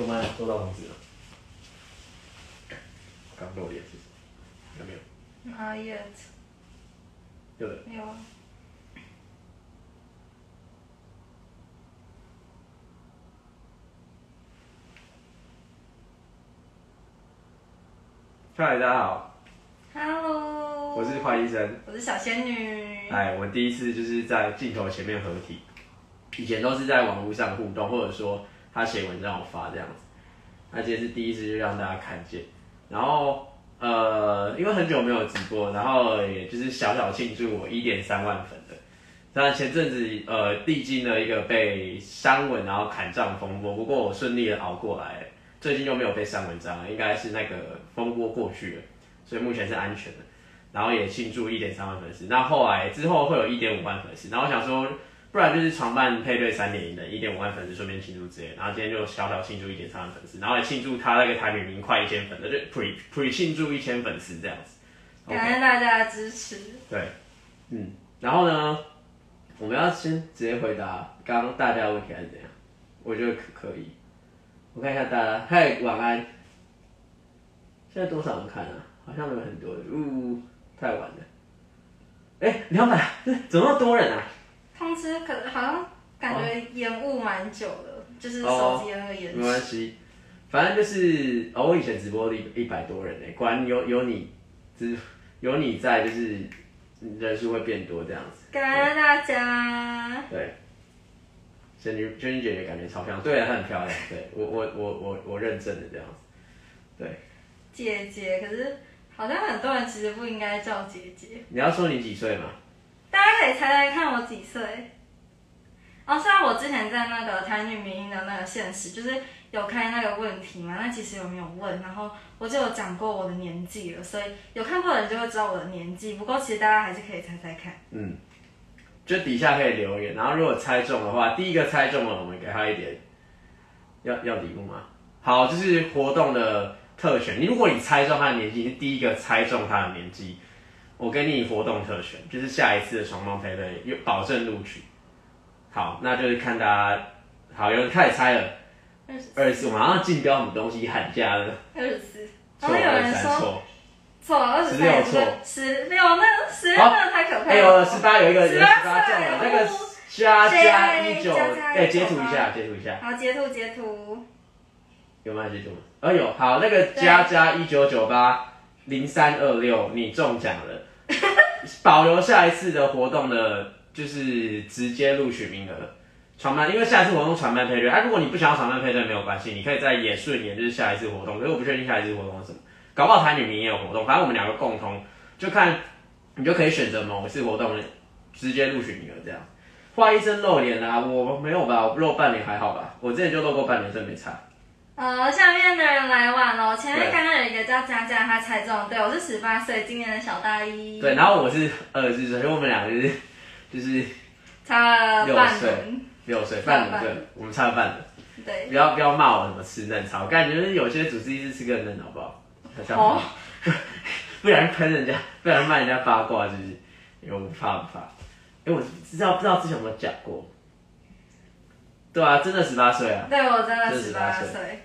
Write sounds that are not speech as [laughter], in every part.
有吗？收到通知了。刚露脸是？有没有？Not yet，有的。没有啊。嗨，大家好，Hello，我是坏医生。我是小仙女。哎，我第一次就是在镜头前面合体，以前都是在网络上互动，或者说他写文章我发这样子。那今天是第一次就让大家看见，然后呃，因为很久没有直播，然后也就是小小庆祝我一点三万粉的。那前阵子呃历经了一个被删文然后砍账风波，不过我顺利的熬过来，最近又没有被删文章，应该是那个风波过去了，所以目前是安全的。然后也庆祝一点三万粉丝。那后来之后会有一点五万粉丝，然后想说，不然就是常办配对三点零的一点五万粉丝，顺便庆祝之类。然后今天就小小庆祝一点三万粉丝，然后也庆祝他那个台北名快一千粉的，就 pre pre 庆祝一千粉丝这样子。感谢大家的支持。对，嗯，然后呢，我们要先直接回答刚刚大家的问题还是怎样？我觉得可可以。我看一下大家，嗨，晚安。现在多少人看啊？好像没有很多人，呜、太晚了。哎、两百，[laughs] 怎么那么多人啊？通知可能好像感觉延误蛮久的，就是哦手机的那个延没。关系，反正就是，哦，我以前直播一一百多人呢，果然有有你，只有你在，就是人数会变多这样子。感恩大家。对，仙女仙女姐姐感觉超漂亮，对啊，她很漂亮，对我我我我我认证的这样子，对，姐姐，可是好像很多人其实不应该叫姐姐。你要说你几岁吗？可以猜猜看我几岁？哦，虽然我之前在那个台女民音的那个现实，就是有开那个问题嘛，那其实有没有问？然后我就有讲过我的年纪了，所以有看过的人就会知道我的年纪。不过其实大家还是可以猜猜看。嗯，就底下可以留言，然后如果猜中的话，第一个猜中了，我们给他一点，要要礼物吗？好，就是活动的特权。你如果你猜中他的年纪，是第一个猜中他的年纪，我给你活动特权，就是下一次的双方配对有保证录取。好，那就是看大家，好，有人开始猜了，二十四，我马上竞标什么东西喊价了，二十四，然错，后有二十三人说错，错了，二十三也不对，十六那十六那太可怕哎呦，了。十八有一个人十18八中了，那个加加谁一九，加加哎，截19图一下，截图一下，好，截图截图，有吗？截图吗？哎呦，好，那个加加一九九八零三二六，你中奖了，[laughs] 保留下一次的活动的，就是直接录取名额。传班，因为下一次活动传班配对，啊，如果你不想要传班配对没有关系，你可以再也顺延，就是下一次活动。可是我不确定下一次活动是什么，搞不好台女民也有活动，反正我们两个共同，就看你就可以选择某一次活动直接录取名额这样。画医生露脸啊，我没有吧，我露半脸还好吧，我之前就露过半脸，真没差。呃，下面的人来晚了。前面对刚刚有一个叫佳佳，她猜中，对我是十八岁，今年的小大一，对，然后我是二十岁，所以我们两个就是就是差了半六岁，六岁半半轮，对，我们差了半轮。对，不要不要骂我什么吃嫩草，我感觉有些主治医师吃个嫩好 [laughs] 不好？哦不然喷人家，不然骂人家八卦，是不是？因为我不怕不怕。因为、我知道不知道之前有没有讲过？对啊，真的十八岁啊。对我真的真的18十八岁岁，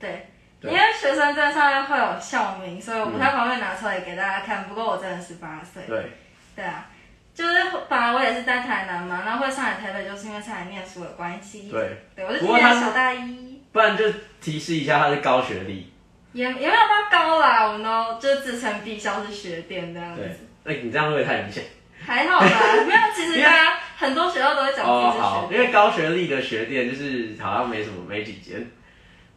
对。对因为学生证上面会有校名，所以我不太方便拿出来给大家看。不过我真的十八岁，对，对啊，就是本来我也是在台南嘛，然后会上来台北，就是因为上来念书的关系。对，对，我是不过他是今年小大一，不然就提示一下，他是高学历。也也没有到高啦，我们都就自称必校是学店这样对子，，哎、你这样会不会太明显？还好吧？[laughs] 没有，其实大家很多学校都会讲哦，自己是好，学店。因为高学历的学店就是好像没什么，没几间。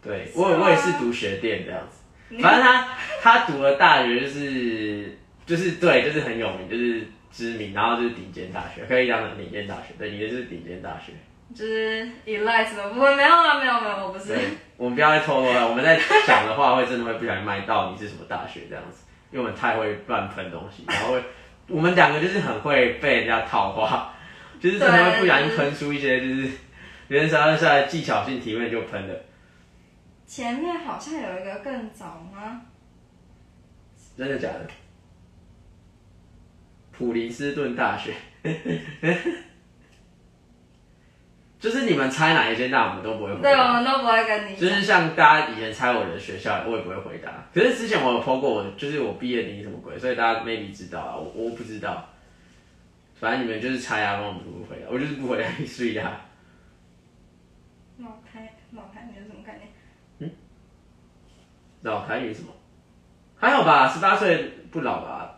对我我也是读学店这样子，反正他他读了大学就是就是对，就是很有名，就是知名，然后就是顶尖大学，可以讲的顶尖大学。对，你的就是顶尖大学。就是 elite 的部分没有啊，没有没有，我不是。，我们不要再透露了，我们在讲的话会真的会不小心卖到你是什么大学这样子，因为我们太会乱喷东西，然后会我们两个就是很会被人家套话，就是真的会不小心喷出一些就是人生下来技巧性提问就喷的，前面好像有一个更早吗？真的假的？普林斯顿大学，[laughs] 就是你们猜哪一间大，我们都不会回答对，我答。们都不会跟你。就是像大家以前猜我的学校，我也不会回答。可是之前我有 po 过我，就是我毕业典礼什么鬼，所以大家 maybe 知道啊，我我不知道。反正你们就是猜啊，帮我们不回答，我就是不回答，所以啊，老台老台你有什么概念？老台语什么？还好吧，十八岁不老吧？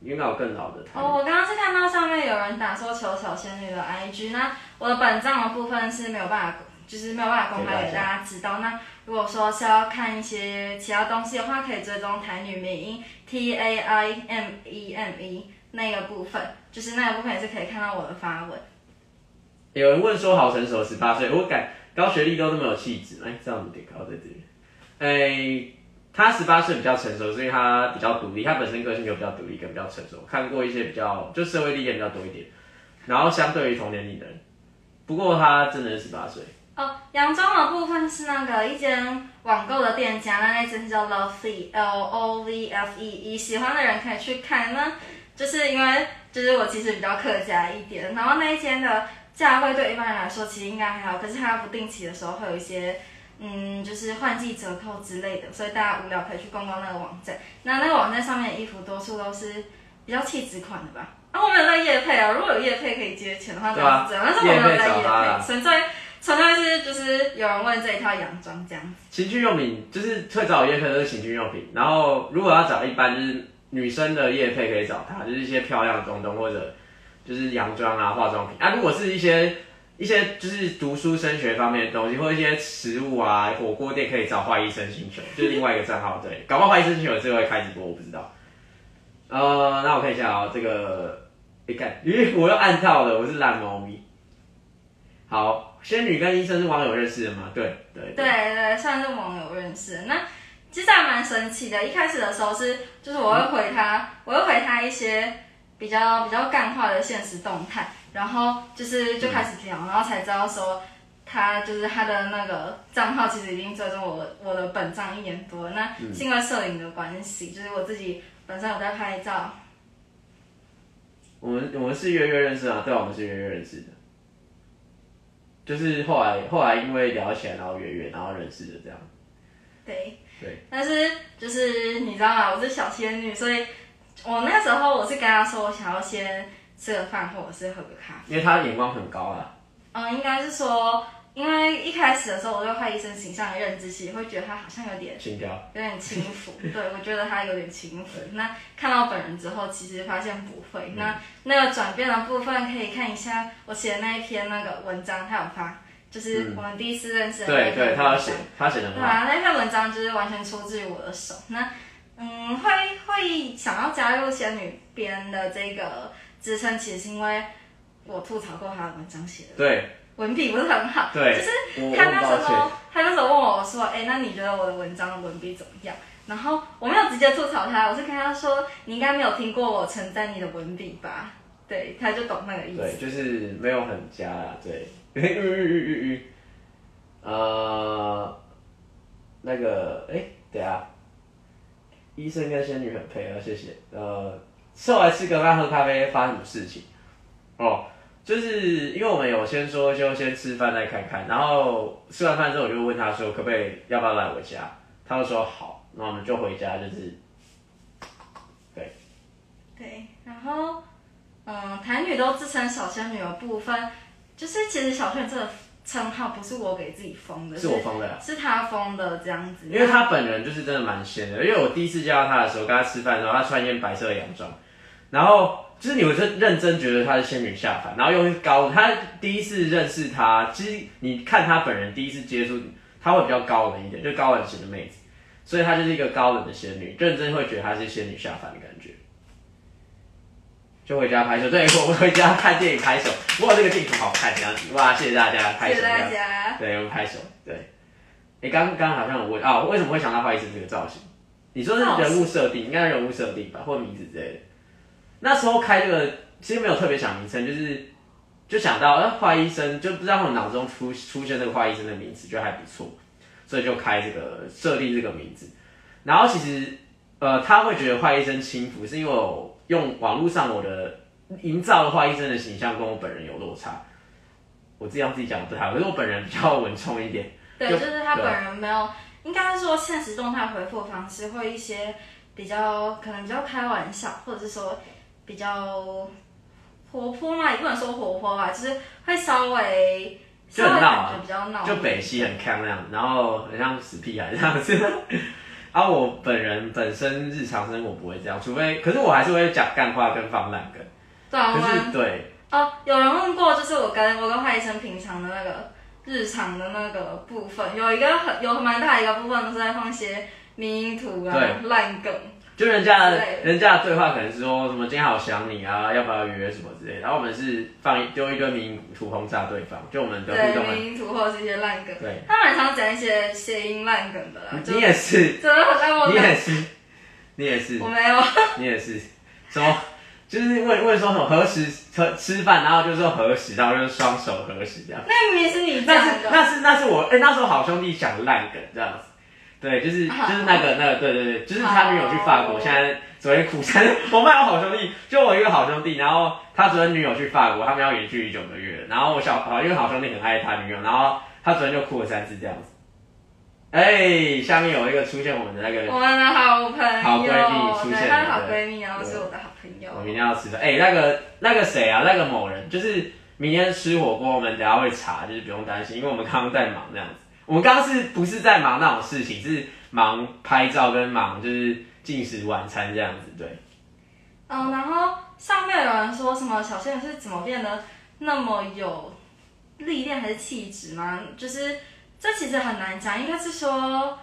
应该有更老的台语。哦，我刚刚是看到上面有人打说求小仙女的 IG，那我的本账的部分是没有办法，就是没有办法公开给大家知道。那如果说是要看一些其他东西的话，可以追踪台女名音 T A I M E M E 那个部分，就是那个部分也是可以看到我的发文。有人问说好成熟，十八岁，我感高学历都那么有气质，哎，这样子点高在这里。哎，他十八岁比较成熟，所以他比较独立，他本身个性就比较独立，跟比较成熟，看过一些比较就社会历练比较多一点。然后相对于同年龄的人，不过他真的是十八岁，哦，洋装的部分是那个一间网购的店家，那那间叫 Lovely L O V F E E，喜欢的人可以去看。那就是因为就是我其实比较客家一点，然后那一间的价位对一般人来说其实应该还好，可是它不定期的时候会有一些嗯就是换季折扣之类的，所以大家无聊可以去逛逛那个网站。那那个网站上面的衣服多数都是比较气质款的吧。啊，我没有在夜配啊，如果有夜配可以接钱的话，对啊当然是这样，但是我没有在夜配，纯粹纯粹是就是有人问这一套洋装这样子。情趣用品就是会找我叶配都是情趣用品，然后如果要找一般就是女生的夜配可以找他，就是一些漂亮的东东或者就是洋装啊、化妆品啊。如果是一些一些就是读书升学方面的东西，或一些食物啊、火锅店可以找坏医生星球，就是另外一个账号对，[laughs] 搞不好坏医生星球有机会开直播，我不知道。呃，那我看一下啊、这个你看，咦，[laughs] 我又按到了，我是烂猫咪。好，仙女跟医生是网友认识的吗？对对对对，算是网友认识。那其实还蛮神奇的。一开始的时候是，就是我会回他，我会回他一些比较比较干化的现实动态，然后就是就开始聊，然后才知道说他就是他的那个账号其实已经追踪我我的本账一年多了。那是因为摄影的关系，就是我自己本身有在拍照。我们我们是约约认识啊，对啊，我们是约约认识的，就是后来后来因为聊起来，然后约约，然后认识的这样。对，对，但是就是你知道吗？我是小仙女，所以我那时候我是跟他说，我想要先吃个饭，或者是喝个咖啡。因为他眼光很高啊，嗯，应该是说，因为一开始的时候，我对坏医生形象的认知，其实会觉得他好像有点轻佻。有点轻浮。[laughs] 对，我觉得他有点轻浮。那看到本人之后，其实发现不会。那那个转变的部分，可以看一下我写的那一篇那个文章，他有发，就是我们第一次认识的那对对。他有写，他写的。对啊，那篇文章就是完全出自于我的手。那嗯，会会想要加入仙女编的这个支撑，其实是因为我吐槽过他的文章写的对文笔不是很好。对，就是他那。时候，他那时候问我说：“哎、那你觉得我的文章的文笔怎么样？”然后我没有直接吐槽他，我是跟他说：“你应该没有听过我称赞你的文笔吧？”对，他就懂那个意思。对，就是没有很加啦，对。[laughs] 嗯嗯嗯嗯嗯。呃，那个，哎、等一下，医生跟仙女很配合，谢谢。呃，后来吃个饭喝咖啡，发生什么事情？哦，就是因为我们有先说就先吃饭再看看，然后吃完饭之后我就问他说可不可以要不要来我家，他就说好，那我们就回家，就是对，对然后嗯，台女都自称小仙女的部分，就是其实小仙女真的称号不是我给自己封的，是我封的啊。是他封的这样子。因为他本人就是真的蛮仙的，因为我第一次见到他的时候，跟他吃饭的时候，他穿一件白色的洋装，然后就是你会认认真觉得她是仙女下凡，然后又是高，他第一次认识他，其实你看他本人第一次接触，他会比较高冷一点，就高冷型的妹子，所以她就是一个高冷的仙女，认真会觉得她是仙女下凡的感觉。就回家拍手，对我们回家看电影拍手，哇，这个镜头好看，这样子，哇，谢谢大家拍谢谢大。家。对，我们拍手。对，你刚刚好像有问啊，为什么会想到花医生这个造型？你说是人物设定，应该是人物设定吧，或名字之类的。那时候开这个其实没有特别想名称，就是就想到呃花医生，就不知道我脑中出出现这个花医生的名字，就还不错，所以就开这个设定这个名字。然后其实呃他会觉得坏医生轻浮，是因为我用网络上我的营造的话医生的形象跟我本人有落差。我自己让自己讲不太好，可是我本人比较稳重一点。对，就就是他本人没有，应该是说现实动态回复方式会一些比较可能比较开玩笑，或者是说比较活泼嘛，也不能说活泼吧，就是会稍微就很闹啊比较闹就，北西很康那样，然后很像死屁孩这样子。啊，我本人本身日常生活不会这样，除非，可是我还是会讲干话跟放烂梗。对啊，我可是对，哦，有人问过，就是我跟我跟华医生平常的那个日常的那个部分，有一个很有蛮大一个部分都是在放一些迷因图啊、烂梗。就人家人家的对话可能是说什么今天好想你啊，要不要约什么之类的，然后我们是放一丢一堆名图轰炸对方，就我们的互对动很迷因图或者是一些烂梗，对。他蛮常讲一些谐音烂梗的啦，就你也是，真的很让我你也是，你也是。我，没有，你也是，什么？就是问问说什么何时吃吃饭，然后就说何时，然后就是双手合十这样。那明明是你那是的，那是那是我哎、那时候好兄弟讲烂梗这样子，对，就是 [laughs] 就是那个那个对对对，就是他女友去法国，现在昨天苦参，我们有好兄弟，就我一个好兄弟，然后他昨天女友去法国，他们要远距离九个月，然后我小好因为好兄弟很爱他女友，然后他昨天就哭了三次这样子。哎、下面有一个出现我们的那个，我们的好朋友，好闺蜜出现对，她是了好闺蜜，然后是我的好朋友我。明天要吃的。哎、那个那个谁啊，那个某人，就是明天吃火锅，我们等下会查，就是不用担心，因为我们刚刚在忙这样子。我们刚刚是不是在忙那种事情？是忙拍照跟忙就是进食晚餐这样子，对。嗯，然后上面有人说什么小仙女是怎么变得那么有历练还是气质吗？就是这其实很难讲，应该是说，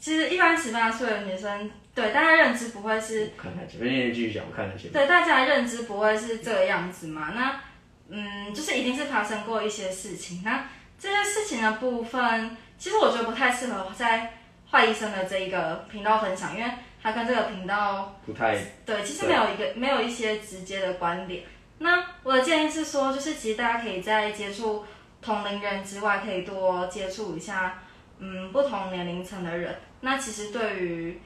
其实一般十八岁的女生，对大家认知不会是我看看前面继续讲，我看看前面。对大家的认知不会是这个样子嘛？那嗯，就是一定是发生过一些事情。那这些事情的部分，其实我觉得不太适合在坏医生的这一个频道分享，因为他跟这个频道不太对，其实没有一个没有一些直接的观点。那我的建议是说，就是其实大家可以在接触同龄人之外，可以多接触一下，嗯，不同年龄层的人。那其实对于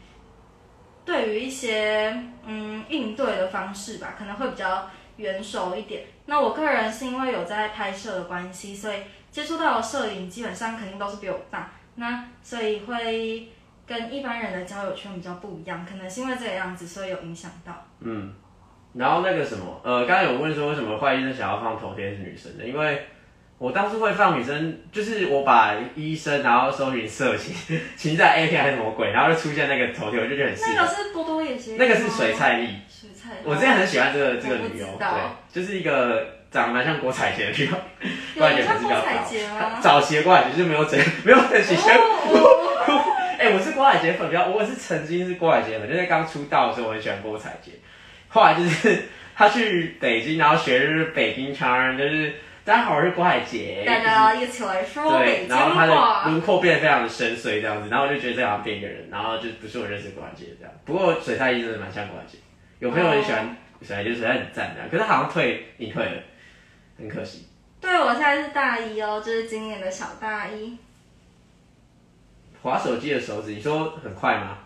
对于一些嗯应对的方式吧，可能会比较圆熟一点。那我个人是因为有在拍摄的关系，所以接触到的摄影基本上肯定都是比我大，那所以会跟一般人的交友圈比较不一样，可能是因为这个样子，所以有影响到。嗯。然后那个什么，呃，刚刚有问说为什么坏医生想要放头贴是女生的，因为我当初会放女生，就是我把医生然后搜寻色情，情在 A 片还是什么鬼，然后就出现那个头贴，我就觉得很。那个是波多野结衣，那个是水菜丽，水菜。我之前很喜欢这个这个女优，知道对，就是一个长得蛮像郭采洁的女优，[laughs] 有人像郭采洁吗？早期的郭采洁就是没有整没有整形 [laughs] 哎、我是郭采洁粉，比较我是曾经是郭采洁粉，就在刚出道的时候我很喜欢郭采洁，后来就是 [laughs] 他去北京，然后学就是北京腔，就是大家好，我是郭采洁，大家一起来说对北，京然后他的话。轮廓变得非常的深邃这样子，然后我就觉得这好像变一个人，然后就不是我认识的郭采洁这样。不过水太一真的蛮像郭采洁，有朋友很喜欢水太一，就是水太一很赞这样，可是好像退隐退了，很可惜。对，我现在是大一哦，就是今年的小大一。滑手机的手指，你说很快吗？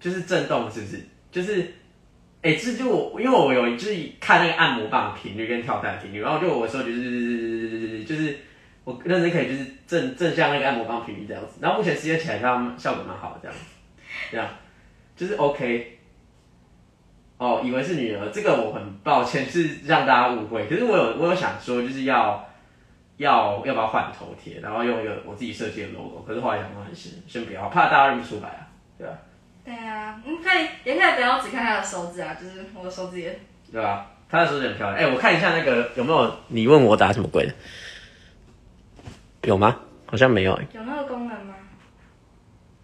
就是震动是不是？就是，哎、这就我，因为我有就是看那个按摩棒频率跟跳蛋频率，然后就我手就是就是我认真可以就是正正向那个按摩棒频率这样子，然后目前实验起来它效果蛮好的这样子，这样就是 OK。哦，以为是女儿，这个我很抱歉，是让大家误会。可是我有我有想说，就是要要要不要换头贴，然后用一个我自己设计的 logo。可是后来想说还是先不要，怕大家认不出来啊，对吧、对啊，你可以也可以不要只看他的手指啊，就是我的手指也对吧、他的手指很漂亮。哎、我看一下那个有没有你问我打什么鬼的，有吗？好像没有、哎，有那个功能吗？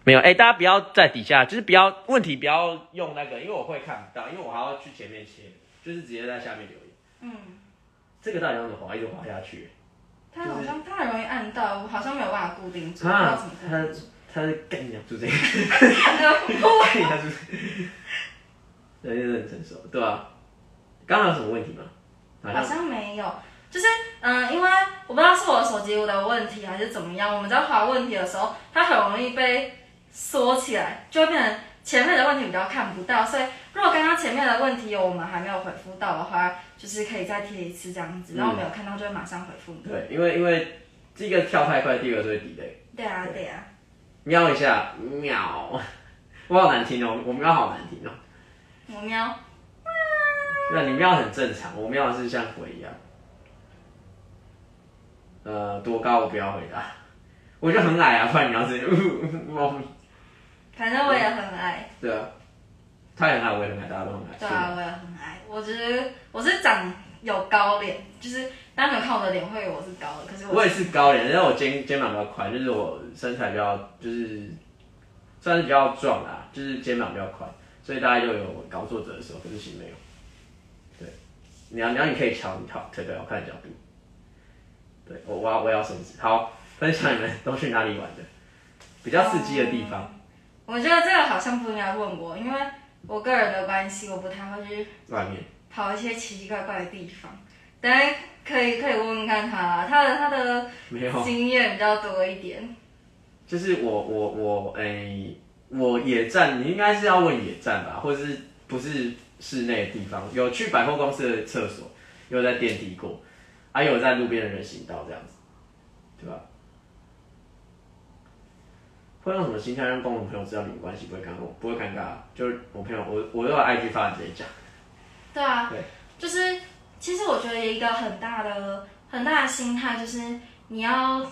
没有。哎、大家不要在底下，就是不要问题不要用那个，因为我会看不到，因为我还要去前面切，就是直接在下面留言。嗯，这个到底要怎么滑？一直滑下去。它好像它很容易按到，我好像没有办法固定住，不知道啊怎么，他固定住。他是干你娘住这个，干你娘住这个，人真的很成熟，对吧、刚刚有什么问题吗？好好像像没有，就是嗯，因为我不知道是我的手机的问题还是怎么样，我们在划问题的时候，它很容易被缩起来，就会变成前面的问题比较看不到，所以如果刚刚前面的问题有我们还没有回复到的话，就是可以再贴一次这样子，然后没有看到就会马上回复你。对，因为因为第一个跳太快，第二个就会 delay。对啊，对啊。喵一下，喵，我好难听哦，我喵好难听哦。我喵。那你喵很正常，我喵是像鬼一样。呃，多高我不要回答，我就很矮啊，不然你要是猫咪。反正我也很矮。对啊，他也很矮，我也很矮，大家都很矮。对啊，我也很矮。我觉得我是长有高脸，就是大家没有看我的脸会以为我是高的，可是我也是高脸，但是我肩肩膀比较宽，就是我身材比较就是算是比较壮啦，就是肩膀比较宽，所以大家就有高作者的时候，可是其实没有。对，你要你要你可以瞧你好腿腿好看的角度。对，我我要我要什么。好，分享你们都去哪里玩的，比较刺激的地方。我觉得这个好像不应该问我，因为我个人的关系，我不太会去外面跑一些奇奇怪怪的地方。等下可以可以问问看他，他的他的没有经验比较多一点。就是我我我诶，我野战，你应该是要问野战吧，或者是不是室内的地方？有去百货公司的厕所，有在电梯过。还有在路边的人行道这样子，对吧？会用什么心态让共同朋友知道你们关系不会尴尬？不会尴尬，就是我朋友，我我都有 IG 发直接讲。对啊，对，就是其实我觉得一个很大的很大的心态就是你要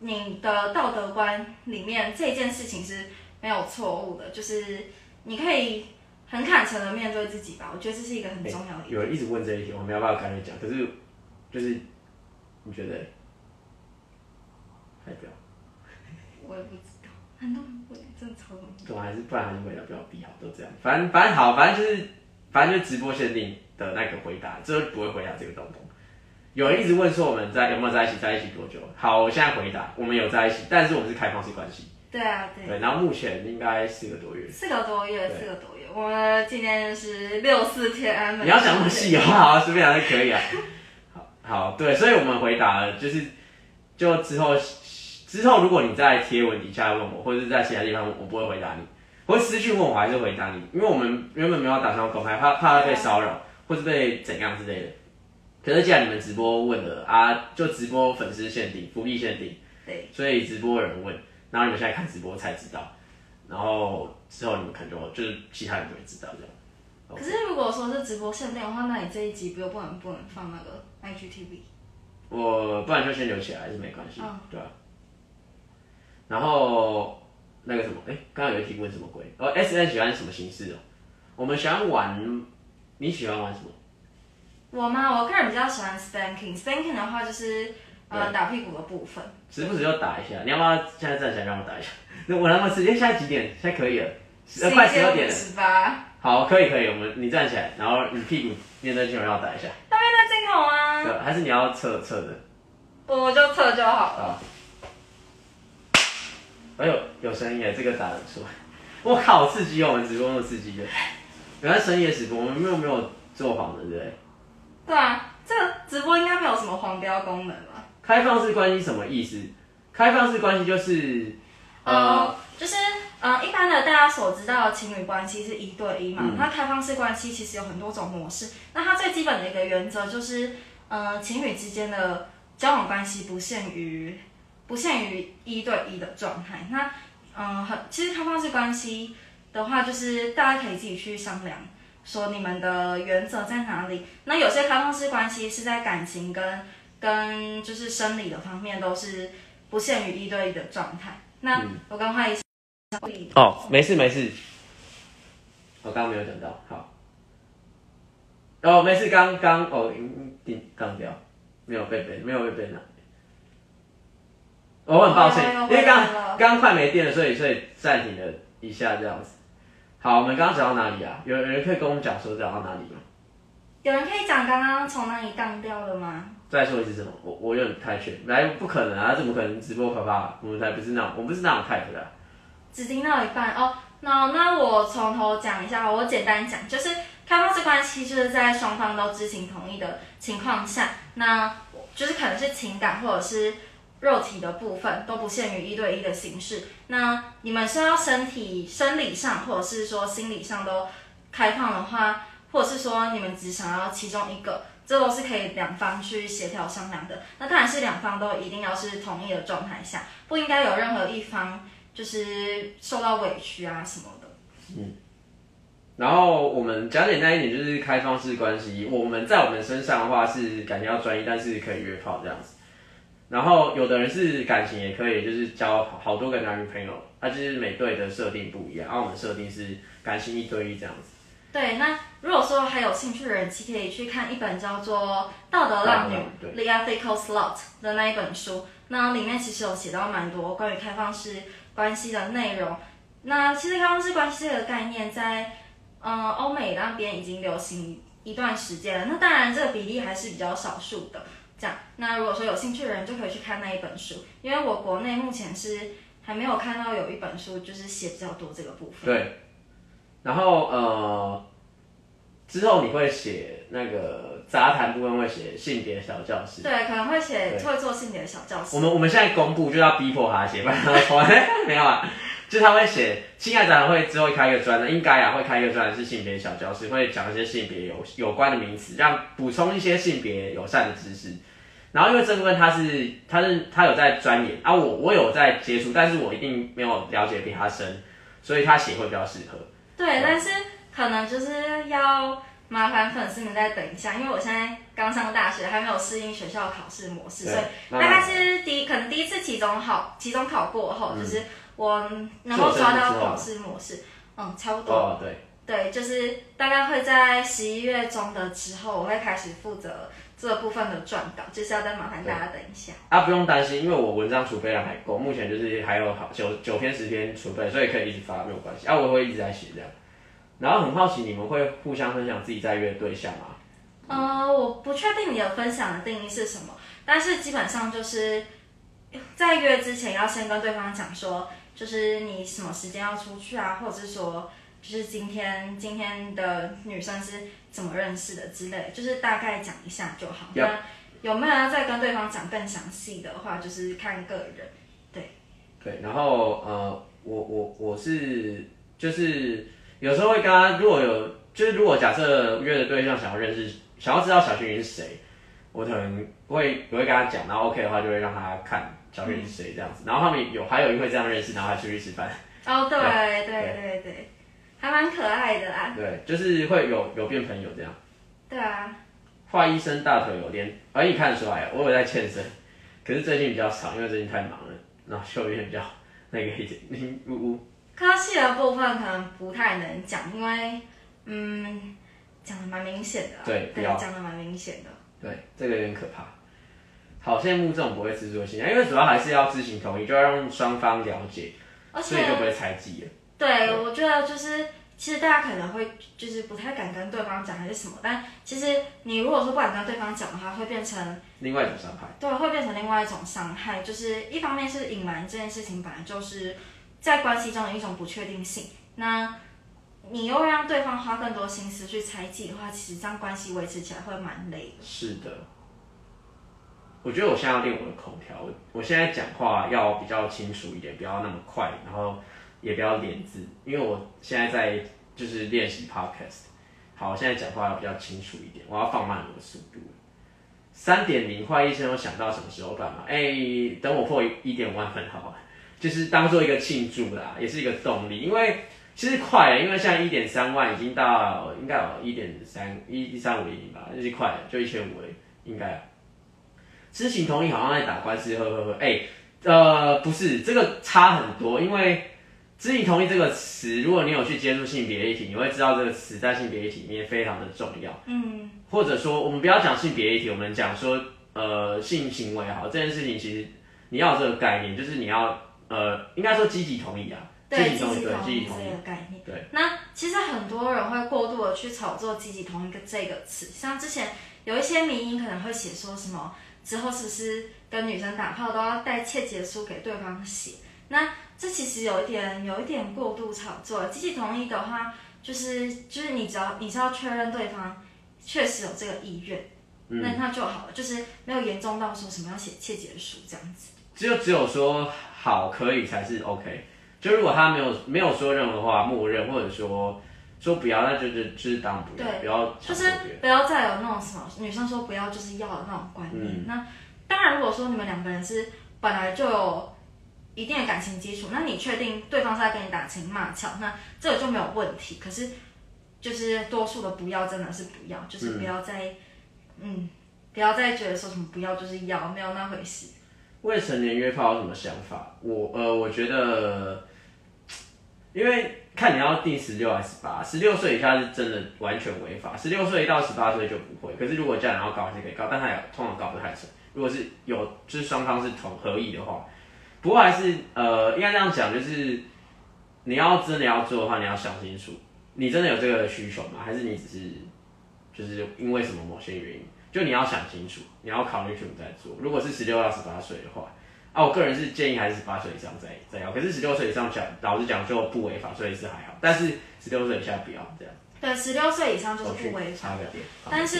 你的道德观里面这件事情是没有错误的，就是你可以很坦诚的面对自己吧。我觉得这是一个很重要的。有人一直问这一题，我没有办法跟你讲，可是。就是你觉得代表？我也不知道，很多人会真的超多。对还是不然还是为了不要逼好，都这样。反正反正好，反正就是反正就直播限定的那个回答，这不会回答这个东东。有人一直问说我们在有没有在一起，在一起多久？好，我现在回答，我们有在一起，但是我们是开放式关系。对啊，对。对，然后目前应该四个多月。四个多月，四个多月。我们今天是六四天。[laughs] 你要讲那么细的话，随便讲就可以啊。好，对，所以我们回答了，就是就之后之后，如果你在贴文底下问我，或者是在其他地方，我不会回答你。会私讯问我还是回答你，因为我们原本没有打算公开，怕怕被骚扰，或是被怎样之类的。可是既然你们直播问了啊，就直播粉丝限定、福利限定，对，所以直播有人问，然后你们现在看直播才知道，然后之后你们可能就就是其他人就会知道这样。可是如果说是直播限定的话，那你这一集不又不能不能放那个 IGTV？我不然就先留起来，还是没关系，对吧？然后那个什么，哎，刚刚有一题问什么鬼？哦，S N 喜欢什么形式哦？我们喜欢玩，你喜欢玩什么？我吗？我个人比较喜欢 spanking，spanking 的话就是呃打屁股的部分。时不时就打一下，你要不要现在站起来让我打一下？[laughs] 那我那么时间现在几点？现在可以了，快十二点了。十八。好，可以可以，我们你站起来，然后你屁股面对镜头让我打一下。要面对镜头吗？对，还是你要侧侧的？我就侧就好了。哎呦，有声音耶，这个打得出来。我靠，刺激哦，我们直播那么刺激的。原来深夜直播，我们没有没有做黄的，对不对？对啊，这个直播应该没有什么黄标功能吧？开放式关系什么意思？开放式关系就是，呃，就是。呃，一般的大家所知道的情侣关系是一对一嘛？那开放式关系其实有很多种模式。那它最基本的一个原则就是，呃，情侣之间的交往关系不限于不限于一对一的状态。那，嗯，很其实开放式关系的话，就是大家可以自己去商量，说你们的原则在哪里。那有些开放式关系是在感情跟跟就是生理的方面都是不限于一对一的状态。那我刚换一。哦，没事没事，我刚刚没有讲到，好，哦，没事，刚刚哦，定刚掉，没有被被没有被被拿，我很抱歉，因为刚刚快没电了，所以所以暂停了一下这样子。好，我们刚刚讲到哪里啊？有人可以跟我们讲说讲到哪里吗？有人可以讲刚刚从哪里荡掉了吗？再说一次什么？我我有点太确，来不可能啊，怎么可能直播可怕？我们才不是那种，我不是那种 type 的。只听到一半哦，那那我从头讲一下，我简单讲，就是开放式关系就是在双方都知情同意的情况下，那就是可能是情感或者是肉体的部分都不限于一对一的形式。那你们是要身体生理上，或者是说心理上都开放的话，或者是说你们只想要其中一个，这都是可以两方去协调商量的。那当然是两方都一定要是同意的状态下，不应该有任何一方就是受到委屈啊什么的。嗯然后我们讲简单一点，就是开放式关系。我们在我们身上的话是感觉要专一，但是可以约炮这样子。然后有的人是感情也可以，就是交好好多个男女朋友，他、就是每对的设定不一样。然后我们设定是感情一对一这样子。对，那如果说还有兴趣的人，其实可以去看一本叫做《道德浪女对》（The Ethical Slut） 的那一本书。那里面其实有写到蛮多关于开放式关系的内容。那其实开放式关系这个概念在嗯欧美那边已经流行一段时间了。那当然这个比例还是比较少数的。这样，那如果说有兴趣的人就可以去看那一本书，因为我国内目前是还没有看到有一本书就是写比较多这个部分。对，然后呃，之后你会写那个杂谈部分会写性别小教室。对，可能会写对会做性别小教室。我们我们现在公布就要逼迫他写，不然他从来 [laughs] 没有啊。就他会写，亲爱展会之后会开一个专栏，应该啊会开一个专栏是性别小教室，会讲一些性别有有关的名词，让补充一些性别友善的知识。然后因为这部分他是他是他有在钻研啊，我我有在接触，但是我一定没有了解比他深，所以他写会比较适合。对，但是可能就是要麻烦粉丝们再等一下，因为我现在刚上大学，还没有适应学校考试模式，所以大概是第一可能第一次期中考期中考过后，嗯就是我能够抓到考试模式，嗯，差不多。哦，对，对，就是大概会在十一月中的之后，我会开始负责这部分的撰稿，就是要再麻烦大家等一下。啊，不用担心，因为我文章储备量还够，目前就是还有好九九篇十篇储备，所以可以一直发没有关系。啊，我会一直在写这样。然后很好奇，你们会互相分享自己在约的对象吗？呃，我不确定你的分享的定义是什么，但是基本上就是在约之前要先跟对方讲说，就是你什么时间要出去啊，或者是说，就是今天今天的女生是怎么认识的之类，就是大概讲一下就好。那有没有要再跟对方讲更详细的话，就是看个人。对，对然后呃，我我我是就是有时候会跟他，如果有就是如果假设约的对象想要认识，想要知道小薰云是谁，我可能会我会跟他讲，然后 OK 的话就会让他看小薰云是谁这样子，然后他们有还有一会这样认识，然后还出去吃饭，哦，[laughs] 对对对对对，还蛮可爱的啦。对，就是会有有变朋友这样。对啊，华医生大腿有点，而你看得出来，我有在健身，可是最近比较少，因为最近太忙了，然后秀有点比较那个一点，呜呜。科系的部分可能不太能讲，因为嗯，讲的蛮明显的啊。对，对讲的蛮明显的。对，这个有点可怕。好羡慕这种不会制作性，因为主要还是要知情同意，就要让双方了解，而所以就不会猜忌了。对，我觉得就是，其实大家可能会就是不太敢跟对方讲还是什么，但其实你如果说不敢跟对方讲的话，会变成另外一种伤害，对，会变成另外一种伤害。就是一方面是隐瞒这件事情本来就是在关系中的一种不确定性，那你又让对方花更多心思去猜忌的话，其实这样关系维持起来会蛮累的。是的。我觉得我现在要练我的口条，我现在讲话要比较清楚一点，不要那么快，然后也不要连字，因为我现在在就是练习 podcast。好，我现在讲话要比较清楚一点，我要放慢我的速度。三点零，坏医生有想到什么时候办吗？哎、等我破一点五万粉好了，就是当做一个庆祝啦，也是一个动力。因为其实快了，因为现在一点三万已经到应该有一点三一一三五零零吧，就是快了，就一千五而已，应该。知情同意好像在打官司，呵呵呵。哎、呃，不是，这个差很多，因为知情同意这个词，如果你有去接触性别议题，你会知道这个词在性别议题里面非常的重要。嗯，或者说，我们不要讲性别议题，我们讲说，呃，性行为好，这件事情其实你要有这个概念，就是你要，呃，应该说积极同意啊，对，积极同意，对，积极同意积极同意这，个概念。对。那其实很多人会过度的去炒作“积极同意”这个词，像之前有一些民音可能会写说什么之后是不是跟女生打炮都要带切结书给对方写？那这其实有一点有一点过度炒作。积极同意的话，就是就是你只要你是要确认对方确实有这个意愿，嗯那那就好了，就是没有严重到说什么要写切结书这样子。只有只有说好可以才是 OK。就如果他没有没有说任何话，默认或者说说不要，那就就就是当不要，对不要就是。不要再有那种什么女生说不要就是要的那种观念。嗯那当然，如果说你们两个人是本来就有一定的感情基础，那你确定对方是在跟你打情骂俏，那这个就没有问题。可是就是多数的不要真的是不要，就是不要再嗯不要再觉得说什么不要就是要，没有那回事。未成年约炮有什么想法？我呃，我觉得，因为看你要定十六还是十八，十六岁以下是真的完全违法，十六岁到十八岁就不会。可是如果家长要告还是可以告，但他也通常告不太成。如果是有就是双方是同合意的话，不过还是呃，应该这样讲，就是你要真的要做的话，你要想清楚，你真的有这个需求吗？还是你只是就是因为什么某些原因？就你要想清楚，你要考虑清楚再做。如果是十六到十八岁的话，啊，我个人是建议还是十八岁以上再再要。可是十六岁以上讲，老实讲就不违法，所以是还好。但是十六岁以下不要这样。对，十六岁以上就是不违法。但是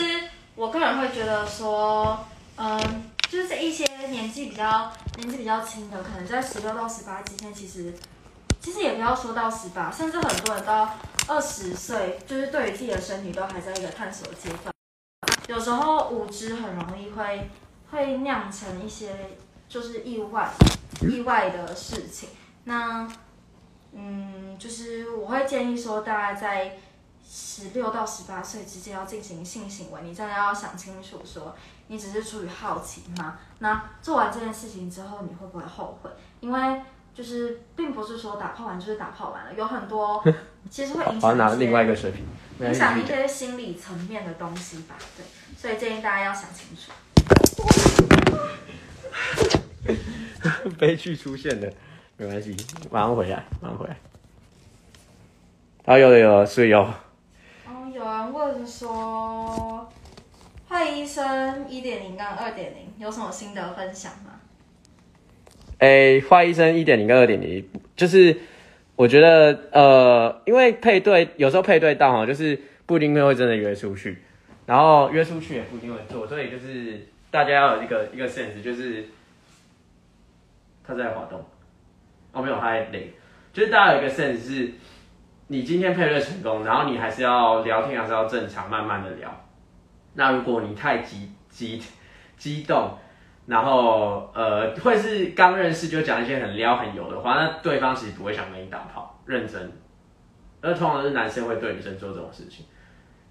我个人会觉得说，嗯，就是在一些年纪比较年纪比较轻的，可能在十六到十八之间，其实其实也不要说到十八，甚至很多人到二十岁，就是对于自己的身体都还在一个探索阶段。有时候无知很容易会会酿成一些就是意外意外的事情。那嗯，就是我会建议说，大家在十六到十八岁之间要进行性行为，你真的要想清楚说，你只是出于好奇吗？那做完这件事情之后，你会不会后悔？因为就是并不是说打炮完就是打炮完了，有很多 [laughs] 其实会影我要拿响另外一个水平。影响一些心理层面的东西吧。对，所以建议大家要想清楚。[laughs] 悲剧出现了，没关系，马上回来，马上回来。啊，有的有的，是有。哦，有人问说，坏医生一点零跟二点零有什么心得分享吗？诶，坏医生一点零跟二点零，就是我觉得呃，因为配对有时候配对到哈，就是不一定会真的约出去，然后约出去也不一定会做，所以就是大家要有一个一个 sense，就是他在滑动，哦没有，他在累，就是大家有一个 sense 是，你今天配对成功，然后你还是要聊天，还是要正常慢慢的聊。那如果你太激激激动，然后呃，会是刚认识就讲一些很撩很油的话，那对方其实不会想跟你打炮，认真。而通常是男生会对女生做这种事情，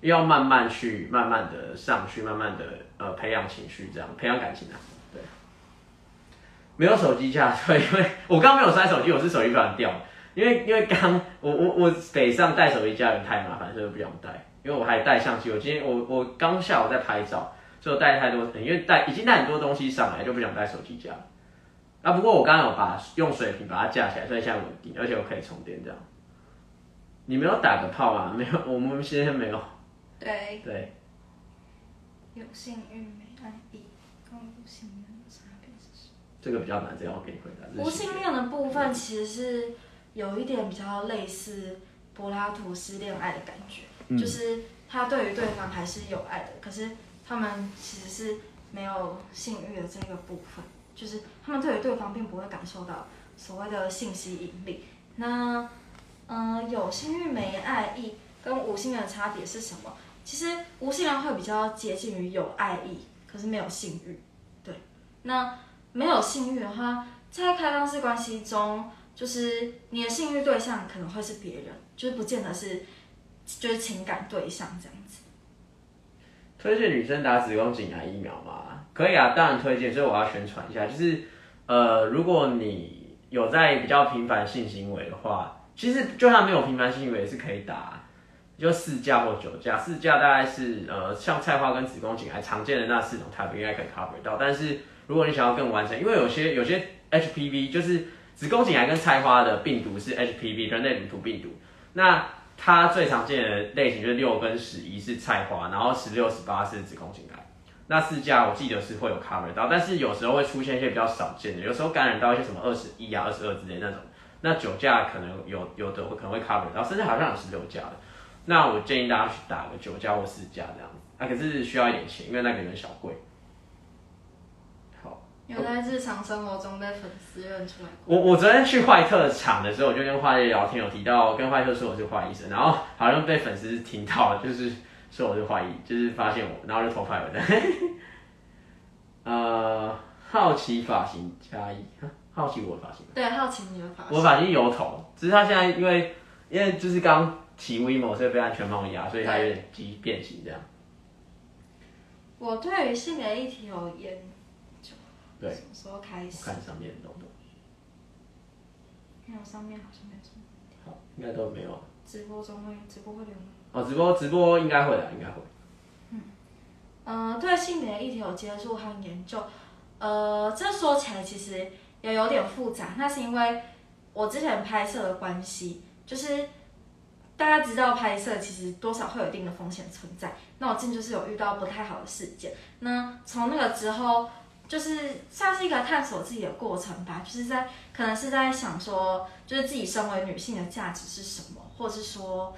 要慢慢去，慢慢的上去，慢慢的呃培养情绪，这样培养感情啊。对，没有手机架，对，因为我刚刚没有摔手机，我是手机不小心掉，因为因为刚我我我北上带手机架有点太麻烦，所以我不想带，因为我还带相机，我今天我我刚下午在拍照。所以我带太多，因为带已经带很多东西上来，就不想带手机架。啊，不过我刚刚有把用水瓶把它架起来，所以现在稳定，而且我可以充电这样。你没有打个泡吗？没有，我们现在没有。对，对，有性欲没爱意，跟无性恋的差别是什么？这个比较难，这样我给你回答。无性恋的部分其实是有一点比较类似柏拉图式恋爱的感觉，嗯就是他对于对方还是有爱的，可是他们其实是没有性欲的这个部分，就是他们对于对方并不会感受到所谓的性吸引力。那，嗯、有性欲没爱意跟无性恋的差别是什么？其实无性恋会比较接近于有爱意，可是没有性欲。对，那没有性欲的话，在开放式关系中，就是你的性欲对象可能会是别人，就是不见得是就是情感对象这样子。推荐女生打子宫颈癌疫苗吗？可以啊，当然推荐，所以我要宣传一下，就是呃，如果你有在比较频繁性行为的话，其实就算没有频繁性行为也是可以打，就四价或九价，四价大概是呃像菜花跟子宫颈癌常见的那四种 type 应该可以 cover 到，但是如果你想要更完整，因为有些有些 HPV 就是子宫颈癌跟菜花的病毒是 HPV 人类乳头病毒，那它最常见的类型就是六跟十一是菜花，然后十六、十八是子宫颈癌。那四价我记得是会有 cover 到，但是有时候会出现一些比较少见的，有时候感染到一些什么二十一啊、二十二之类那种。那九价可能有有的会可能会 cover 到，甚至好像有十六价的。那我建议大家去打个九价或四价这样子，啊，可是需要一点钱，因为那个有点小贵。好，有在日常生活中被粉丝认出来过？我我昨天去坏特场的时候，我就跟坏特聊天，有提到跟坏特说我是坏医生，然后 [laughs] 好像被粉丝听到了，就是说我是坏医，就是发现我，然后就偷拍我的。[laughs] 呃，好奇发型加一，好奇我的发型，对，好奇你的发型。我发型油头，只是他现在因为因为就是刚骑 WeMo，所以被安全帽压，所以它有点急变形这样。我对于性别议题有研究，对什么时候开始？我看上面的东东，没有，上面好像没有什么。好，应该都没有。直播中会，直播会留吗？哦，直播直播应该会的，应该会。嗯，对性别议题有接触和研究，呃，这说起来其实也有点复杂。那是因为我之前拍摄的关系，就是大家知道拍摄其实多少会有一定的风险存在。那我近就是有遇到不太好的事件，那从那个之后，就是算是一个探索自己的过程吧，就是在可能是在想说，就是自己身为女性的价值是什么，或是说。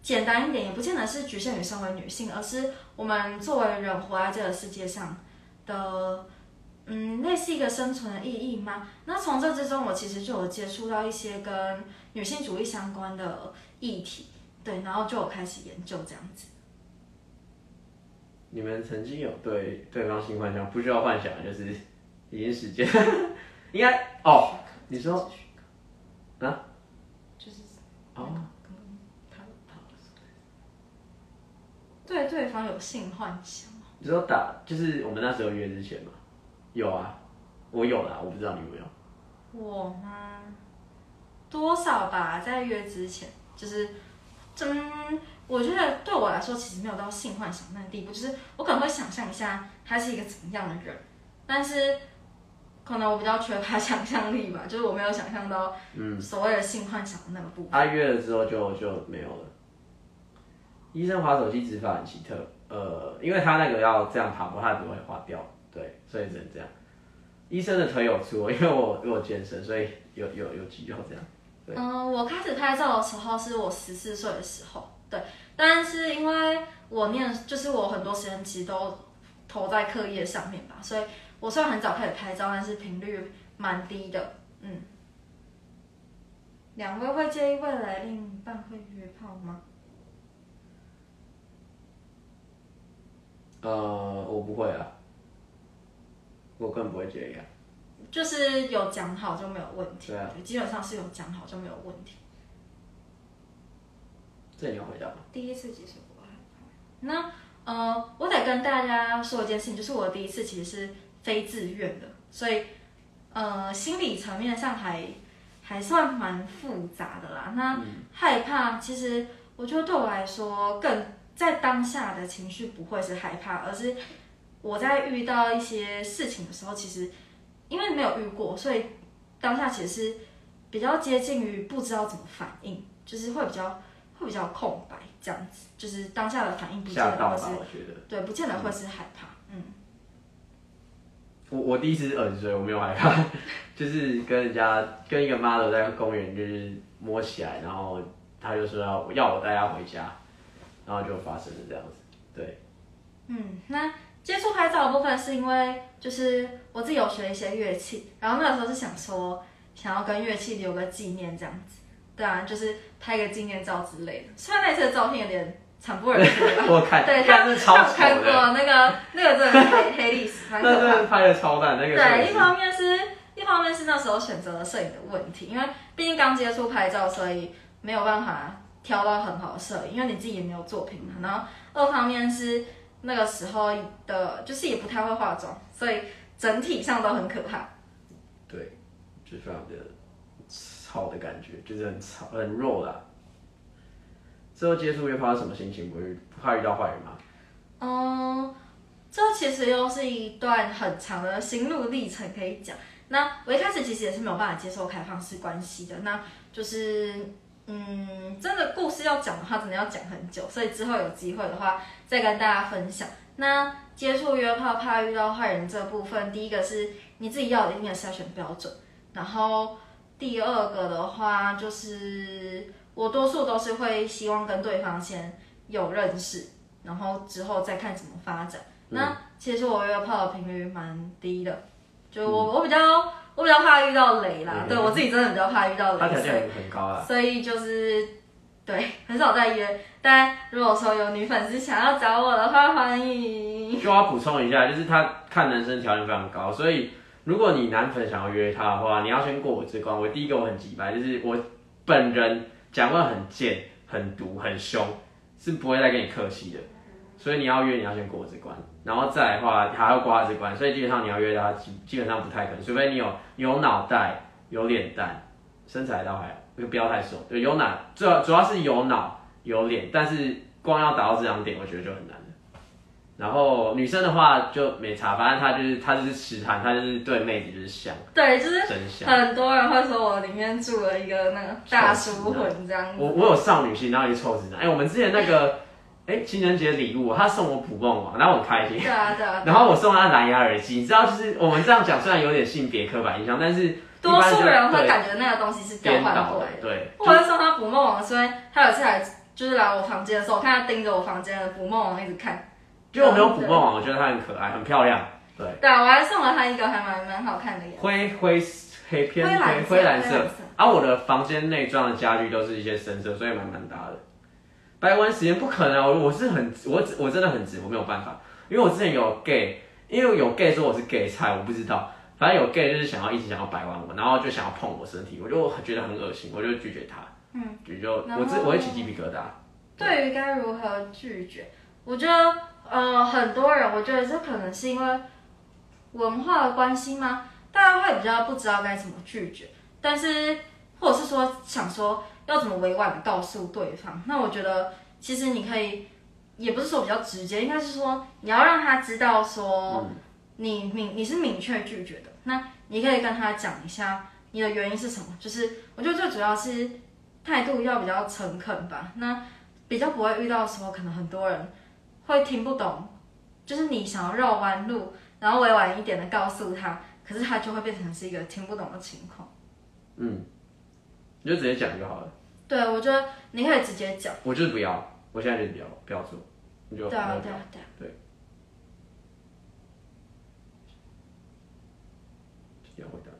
简单一点，也不见得是局限于身为女性，而是我们作为人活在这个世界上的，嗯，类似一个生存的意义吗？那从这之中，我其实就有接触到一些跟女性主义相关的议题，对，然后就有开始研究这样子。你们曾经有对对方性幻想，不需要幻想，就是已经实践，[laughs] 应该哦。你说啊？就是哦，对对方有性幻想。你说打就是我们那时候约之前嘛？有啊，我有啦，我不知道你有没有。我吗？多少吧，在约之前，就是，真，我觉得对我来说，其实没有到性幻想那个地步，就是我可能会想象一下他是一个怎么样的人，但是可能我比较缺乏 [laughs] 想象力吧，就是我没有想象到嗯，所谓的性幻想的那个部分。他约了之后就就没有了。医生划手机指法很奇特，呃，因为他那个要这样爬坡，他不会划掉，对，所以只能这样。医生的腿有粗，因为我因为我健身，所以有有有肌肉这样。对嗯，我开始拍照的时候是我十四岁的时候，对，但是因为我念，就是我很多时间其实都投在课业上面吧，所以我虽然很早开始拍照，但是频率蛮低的，嗯。两位会介意未来另一半会约炮吗？呃，我不会啊，我更不会介意啊。就是有讲好就没有问题，对啊基本上是有讲好就没有问题。这你有回答吗？第一次其实我害怕。那呃，我得跟大家说一件事情，就是我第一次其实是非自愿的，所以呃，心理层面上还还算蛮复杂的啦。那害怕，其实我觉得对我来说，更在当下的情绪不会是害怕，而是我在遇到一些事情的时候，其实因为没有遇过，所以当下其实是比较接近于不知道怎么反应，就是会比较会比较空白这样子，就是当下的反应不见吓到吧，得会是觉得。对，不见得会是害怕，嗯。我我第一次是二十岁，我没有害怕，[laughs] 就是跟人家跟一个 model 在公园就是摸起来，然后他就说要要我带他回家，然后就发生了这样子。对，嗯，那拍照的部分是因为就是我自己有学一些乐器，然后那个时候是想说想要跟乐器留个纪念这样子，对啊，就是拍个纪念照之类的。虽然那次的照片有点惨不忍睹啊，[laughs] 我看，对他但是超看过，那个那个真的是黑黑历史，[laughs] 拍的超烂，那个对，一方面是一方面是那时候选择了摄影的问题，因为毕竟刚接触拍照，所以没有办法挑到很好的摄影，因为你自己也没有作品嘛。然后二方面是那个时候的，就是也不太会化妆，所以整体上都很可怕。对，就是非常的吵的感觉，就是很吵很弱啦。之后接触约炮是什么心情？不会怕遇到坏人吗？嗯，这其实又是一段很长的心路历程可以讲。那我一开始其实也是没有办法接受开放式关系的，那就是嗯，真的故事要讲的话，真的要讲很久，所以之后有机会的话再跟大家分享。那接触约炮怕遇到坏人这部分，第一个是你自己要有一定的筛选标准，然后第二个的话就是我多数都是会希望跟对方先有认识，然后之后再看怎么发展。那其实我约炮的频率蛮低的，就我、我比较我比较怕遇到雷啦，嗯对我自己真的比较怕遇到雷，他条件很很高啊。所以就是对很少在约。但如果说有女粉丝想要找我的话，欢迎。就要补充一下，就是他看男生条件非常高，所以如果你男粉想要约他的话，你要先过我这关。我第一个我很急白，就是我本人讲话很贱、很毒、很凶，是不会再跟你客气的。所以你要约，你要先过我这关，然后再来的话还要过他这关，所以基本上你要约他，基基本上不太可能，除非你有有脑袋、有脸蛋，身材倒还好不要太瘦，对，有脑，主要主要是有脑有脸，但是光要达到这两点，我觉得就很难了。然后女生的话就没差，反正她就是她就是痴汉，她就是对妹子就是香，对，就是真香。很多人会说我里面住了一个那个大叔混这样子。我我有少女心，然后也臭直男。哎、我们之前那个哎、情人节礼物，他送我捕梦网，然后我很开心。对啊 [laughs] 对啊，然后我送他蓝牙耳机，你知道，就是我们这样讲，虽然有点性别刻板印象，但是多数人会感觉那个东西是调颠换倒的过来，的。对，我会送他捕梦网，所以他有次来就是来我房间的时候，我看他盯着我房间的捕梦网一直看。就我没有捕梦网，我觉得它很可爱，很漂亮。对，对啊，我还送了他一个还蛮蛮好看的灰灰黑偏灰灰蓝色。啊，我的房间内装的家具都是一些深色，所以蛮蛮搭的。白玩时间不可能啊，我我是很我只我真的很直，我没有办法，因为我之前有 gay，因为有 gay 说我是 gay 菜，我不知道，反正有 gay 就是想要一直想要白玩我，然后就想要碰我身体，我就觉得很恶心，我就拒绝他，嗯，就就我自我会起鸡皮疙瘩，对于该如何拒绝，我觉得呃很多人，我觉得这可能是因为文化的关系吗？大家会比较不知道该怎么拒绝，但是或者是说想说要怎么委婉的告诉对方。那我觉得其实你可以，也不是说比较直接，应该是说你要让他知道说你明你是明确拒绝的。那你可以跟他讲一下你的原因是什么，就是我觉得最主要是态度要比较诚恳吧。那比较不会遇到说可能很多人会听不懂，就是你想要绕弯路，然后委婉一点的告诉他，可是他就会变成是一个听不懂的情况。嗯，你就直接讲就好了，对，我觉得你可以直接讲。我就是不要，我现在就不要不要做，你就对啊不要，对啊，对啊。要回答，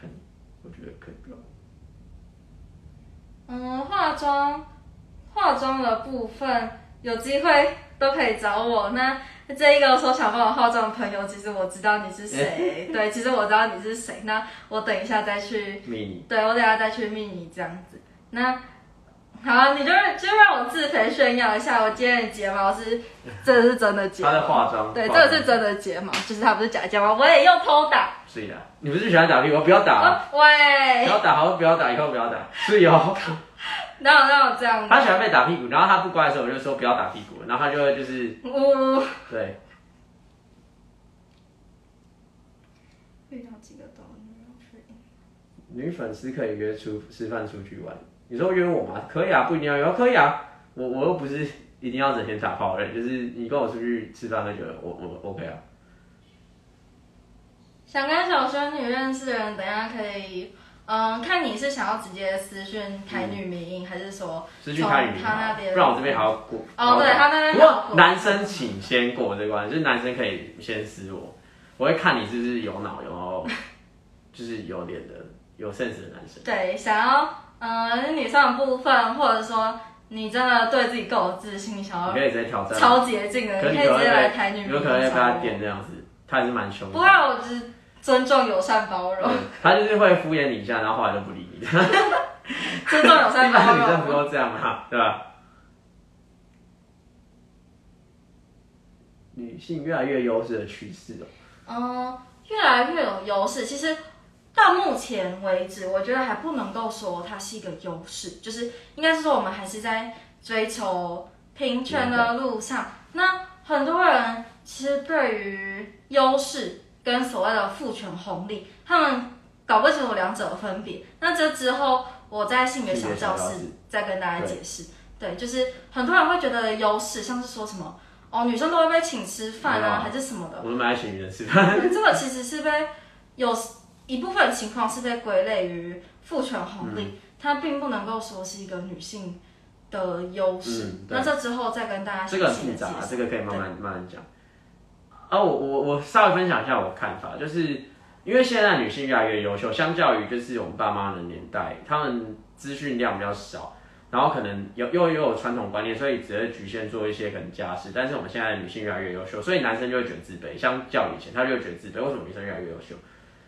看你，我觉得可以不要。嗯，化妆，化妆的部分有机会都可以找我。那这一个说想帮我化妆的朋友，其实我知道你是谁，对，其实我知道你是谁。那我等一下再去，秘你，对我等一下再去密你这样子。那好，你就就让我自肥炫耀一下，我今天的睫毛是，这是真的睫毛他在毛，化妆，对，这个是真的睫毛，就是它不是假睫毛，我也用偷打。是的，你不是喜欢打屁股？不要打啊，哦喂不，要打，好，不要打，以后不要打。是哦，[laughs] [laughs] 哪有那种这样？他喜欢被打屁股，然后他不乖的时候，我就说不要打屁股，然后他就会就是呜。对，遇到几个都没有去。女粉丝可以约出吃饭出去玩。你说约我吗？可以啊，不一定要约，可以啊。我我又不是一定要整天打炮的人，就是你跟我出去吃饭，喝酒我我 OK 啊。想跟小仙女认识的人，等一下可以，嗯，看你是想要直接私讯台女民音，还是说是去看语从他那边不然我这边还要过。哦，对他那边不过过男生请先过这关，就是男生可以先私我，我会看你是不是有脑，然 [laughs] 后就是有脸的、有 sense 的男生。对想要嗯女生的部分，或者说你真的对自己够有自信，你想你要可以直接挑战，超捷径的，可你可以直接来台女民音有可能会被他点这样子，他还是蛮凶的。不会，啊我只是尊重、友善、包容对，他就是会敷衍你一下，然后后来就不理你。[laughs] 尊重、友善、包容女生不容。[laughs] 都这样嘛，对吧？女性越来越优势的趋势哦。嗯，越来越有优势。其实到目前为止，我觉得还不能够说它是一个优势，就是应该是说我们还是在追求平权的路上。那很多人其实对于优势跟所谓的父权红利，他们搞不清楚两者的分别。那这之后，我在性别小教室再跟大家解释。对，就是很多人会觉得优势，像是说什么哦，女生都会被请吃饭啊，还是什么的。我们爱请女人吃饭，对 [laughs] 这个其实是被有一部分情况是被归类于父权红利，它并不能够说是一个女性的优势。嗯那这之后再跟大家这个很复杂。这个可以慢慢慢慢讲。啊，我我我稍微分享一下我的看法，就是因为现在女性越来越优秀，相较于就是我们爸妈的年代，他们资讯量比较少，然后可能有又又有传统观念，所以只会局限做一些可能家事。但是我们现在女性越来越优秀，所以男生就会觉得自卑，相较以前他就会觉得自卑，为什么女生越来越优秀？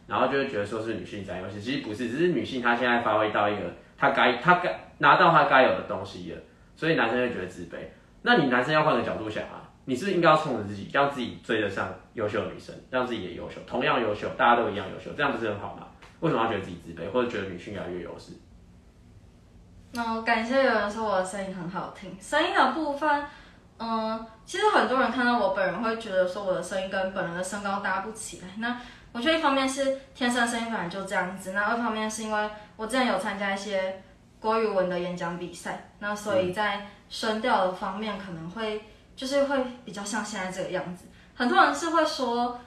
然后就会觉得说是女性占优势，其实不是，只是女性她现在发挥到一个她该她该拿到她该有的东西了，所以男生会觉得自卑。那你男生要换个角度想啊，你是应该要冲着自己，让自己追得上优秀的女生，让自己也优秀，同样优秀，大家都一样优秀，这样不是很好吗？为什么要觉得自己自卑，或者觉得女性越来越优势？那我感谢有人说我的声音很好听，声音的部分，嗯，其实很多人看到我本人会觉得说我的声音跟本人的身高搭不起来。那我觉得一方面是天生声音本来就这样子，那二方面是因为我之前有参加一些国语文的演讲比赛，那所以在声调的方面可能会就是会比较像现在这个样子。很多人是会说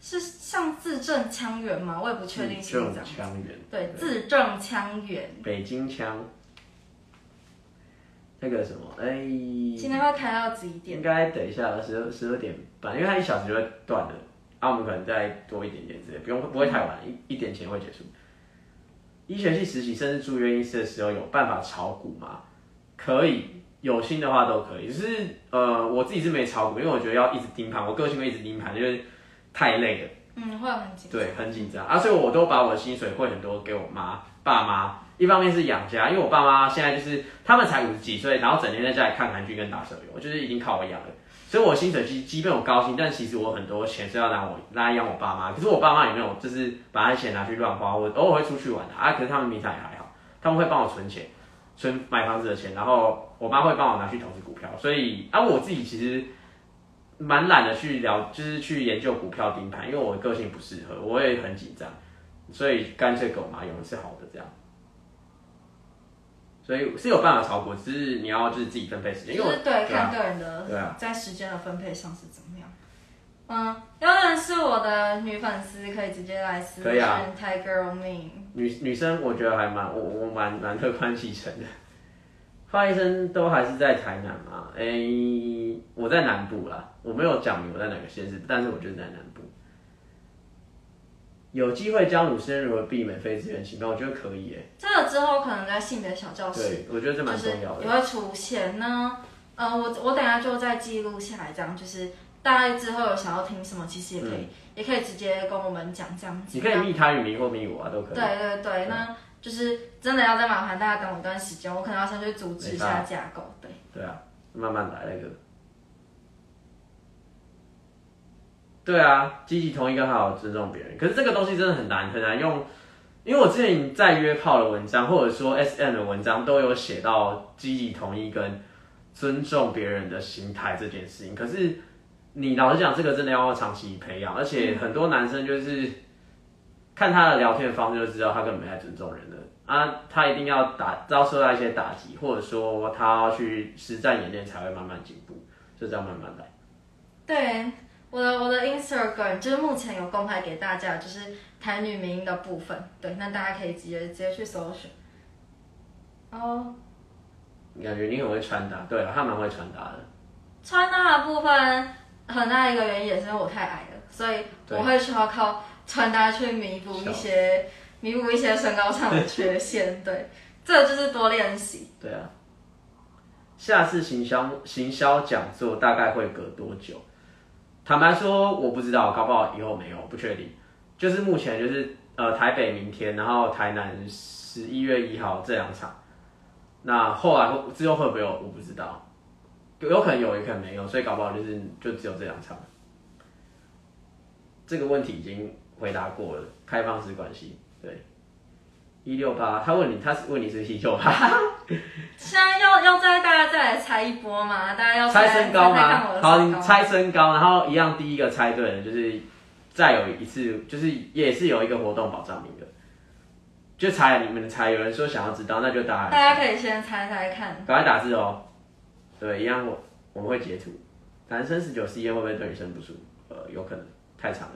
是像字正腔圆吗，我也不确定是不是这样。腔圆，对，字正腔圆。北京腔。那个什么，哎，今天会开到几点？应该等一下十十二点半，因为它一小时就会断了。啊，我们可能再多一点点之类，不用不会太晚，一一点前会结束。医学系实习甚至住院医师的时候，有办法炒股吗？可以，有心的话都可以。只是呃，我自己是没炒股，因为我觉得要一直盯盘，我个性会一直盯盘，就是太累了。嗯，会很紧。对，很紧张啊，所以我都把我的薪水会很多给我妈、爸妈。一方面是养家，因为我爸妈现在就是他们才五十几岁，然后整天在家里看韩剧跟打手游，就是已经靠我养了。所以我薪水基基本我高薪，但其实我很多钱是要拿我来养我爸妈。可是我爸妈也没有就是把那钱拿去乱花，我偶尔会出去玩的啊。可是他们平常也还好，他们会帮我存钱，存买房子的钱，然后我妈会帮我拿去投资股票。所以啊，我自己其实蛮懒得去聊，就是去研究股票盯盘，因为我的个性不适合，我也很紧张，所以干脆给我妈用是好的这样。所以是有办法炒股，只是你要就是自己分配时间，因为对看个人的对啊，在时间的分配上是怎么样。嗯，要认识我的女粉丝可以直接来私信 Tiger Me。女女生我觉得还蛮我我蛮蛮乐观其成的。花医生都还是在台南嘛？哎，我在南部啦，我没有讲明我在哪个县市，但是我就在南部。有机会教女生如何避免非自愿性交，我觉得可以诶。这个之后可能在性别小教室，对，我觉得这蛮重要的，也会出现呢。呃，我我等下就再记录下来，这样就是大概之后有想要听什么，其实也可以，也可以直接跟我们讲这样子。你可以密他与名或密我啊，都可以。对对对，那就是真的要再麻烦大家等我一段时间，我可能要先去组织一下架构，对。对啊，慢慢来那个。对啊，积极同意跟好好尊重别人，可是这个东西真的很难很难用，因为我之前在约炮的文章或者说 S M 的文章都有写到积极同意跟尊重别人的心态这件事情。可是你老实讲，这个真的要长期培养，而且很多男生就是看他的聊天方式就知道他根本没在尊重人的啊，他一定要打遭受到一些打击，或者说他要去实战演练才会慢慢进步，就这样慢慢来。对。我的我的 Instagram 就是目前有公开给大家，就是台女名的部分，对，那大家可以直接直接去搜寻。哦，感觉你很会穿搭，对啊，他蛮会穿搭的。穿搭的部分很大一个原因也是因为我太矮了，所以我会需要靠穿搭去弥补一些弥补一些身高上的缺陷，对，这就是多练习。对啊，下次行销行销讲座大概会隔多久？坦白说，我不知道，搞不好以后没有，不确定。就是目前就是呃台北明天，然后台南十一月一号这两场。那后来之后会不会有，我不知道，有可能有，也可能没有，所以搞不好就是就只有这两场。这个问题已经回答过了，开放式关系，对。一六八，他问你，他是问你是一六八。[laughs] 现在要要再大家再来猜一波嘛？大家要猜身高吗？好，你猜身高，然后一样第一个猜对的，就是再有一次，就是也是有一个活动保障名额，就猜你们猜。有人说想要知道，那就答。大家可以先猜猜看。赶快打字哦。对，一样我我们会截图。男生十九 C 会不会对女生不舒服？呃，有可能，太长了。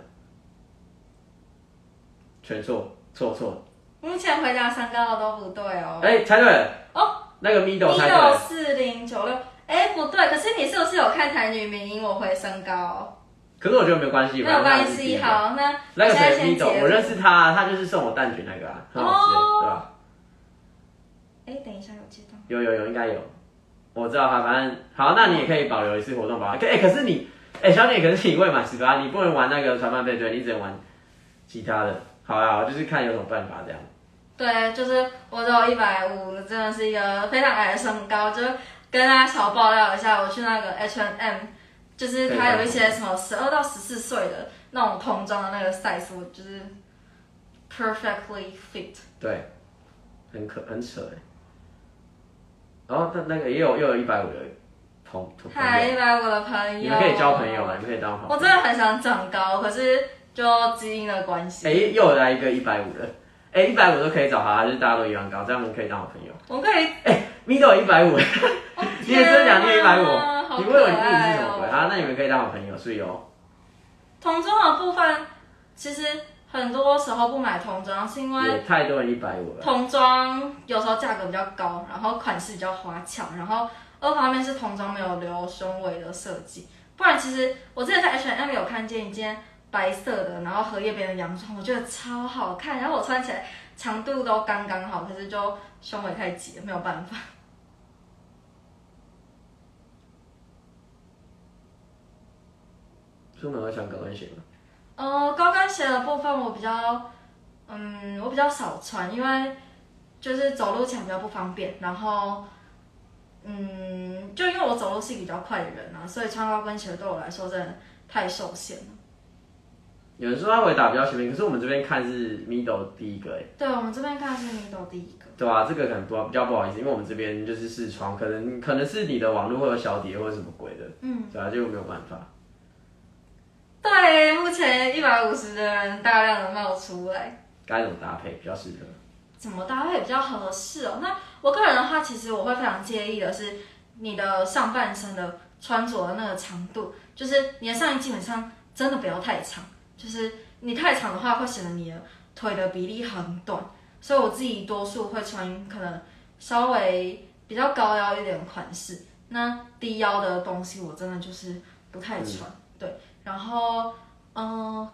全错，错错。目前回答三高的都不对哦。哎，猜对了哦。那个 middle 猜对四零九六，哎，不对。可是你是不是有看台女名音？我回身高。可是我觉得没有关系，没有关系。好，那那个谁先 Mido，结我认识他，他就是送我蛋卷那个啊，很好吃、哦对吧？哎，等一下有接到。有有有，应该有，我知道他，反正好，那你也可以保留一次活动吧。可哎、可是你，哎、小姐，可是你未满十八，你不能玩那个传饭配对，你只能玩其他的。好啊，我就是看有什么办法这样。对，就是我只有一百五，真的是一个非常矮的身高。就跟大家小爆料一下，我去那个 hnm 就是它有一些什么十二到十四岁的那种童装的那个 size，我就是 perfectly fit。对，很可很扯哎。然后那那个也有又有一百五的同同朋嗨，友，一百五的朋友，你们可以交朋友啊，你们可以当好朋友。我真的很想长高，可是就基因的关系，哎、又来一个一百五的，哎、一百五都可以找他，就是大家都一样高，这样我们可以当好朋友。我可以。Mido 一百五，哦 [laughs] 你也真讲你也150天啊好你问我你可自己是爱什么鬼哦啊？那你们可以当好朋友，所以哦。同桌的部分，其实很多时候不买童装，是因为太多人一百五了。童装有时候价格比较高，然后款式比较花俏，然后二方面是童装没有留胸围的设计，不然其实我之前在 H&M 有看见一件白色的，然后荷叶边的洋装，我觉得超好看，然后我穿起来长度都刚刚好，可是就胸围太挤了，没有办法。出门会穿高跟鞋吗？呃，高跟鞋的部分我比较，嗯，我比较少穿，因为就是走路起来比较不方便，然后，嗯，就因为我走路是比较快的人啊，所以穿高跟鞋对我来说真的太受限了。有人说他回答比较前面，可是我们这边看是 middle 第一个，哎，对我们这边看是 middle 第一个，对啊、这个可能不比较不好意思，因为我们这边就是视窗，可能可能是你的网络会有小碟或者什么鬼的，嗯，对啊，就没有办法。对，目前一百五十的人大量的冒出来。该怎么搭配比较适合？怎么搭配比较合适哦？那我个人的话，其实我会非常介意的是你的上半身的穿着的那个长度，就是你的上衣基本上真的不要太长，就是你太长的话会显得你的腿的比例很短，所以我自己多数会穿可能稍微比较高腰一点的款式，那低腰的东西我真的就是不太穿，对，然后嗯。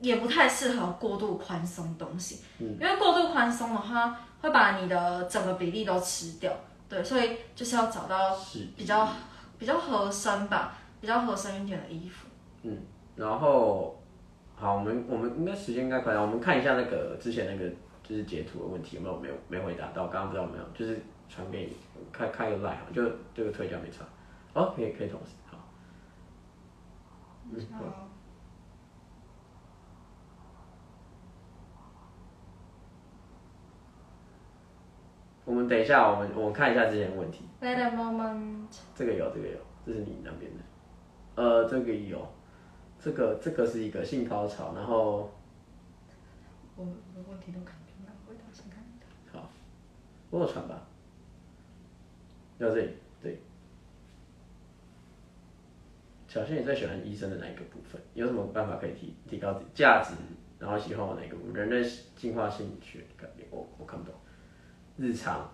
也不太适合过度宽松东西，因为过度宽松的话会把你的整个比例都吃掉，对，所以就是要找到比较比较合身吧，比较合身一点的衣服。嗯然后，好，我们我们应该时间应该快了，我们看一下那个之前那个就是截图的问题有没有没有没回答到，刚刚不知道有没有，就是传给你，开开个 line 好，就这个推掉没差，哦，可以可以同时，好，嗯，好我们等一下，我们我们看一下之前的问题，Wait a moment，这个有这个有，这是你那边的，呃，这个有，这个这个是一个性高潮，然后我我问题都看不到，回答先看你的。好，我有传吧，要这里对。小仙，你最喜欢医生的哪一个部分？有什么办法可以提提高价值？然后喜欢我哪一个部分？人类进化心理学，我我看不懂。日常，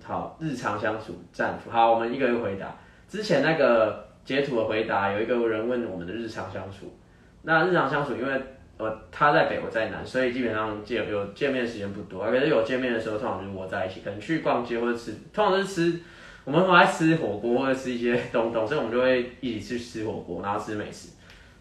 好，日常相处战俘。好，我们一个一个回答。之前那个截图的回答，有一个人问我们的日常相处。那日常相处，因为呃他在北，我在南，所以基本上见有见面的时间不多。可是有见面的时候，通常就是我在一起，可能去逛街或者吃，通常是吃。我们很爱吃火锅或者吃一些东东，所以我们就会一起去吃火锅，然后吃美食，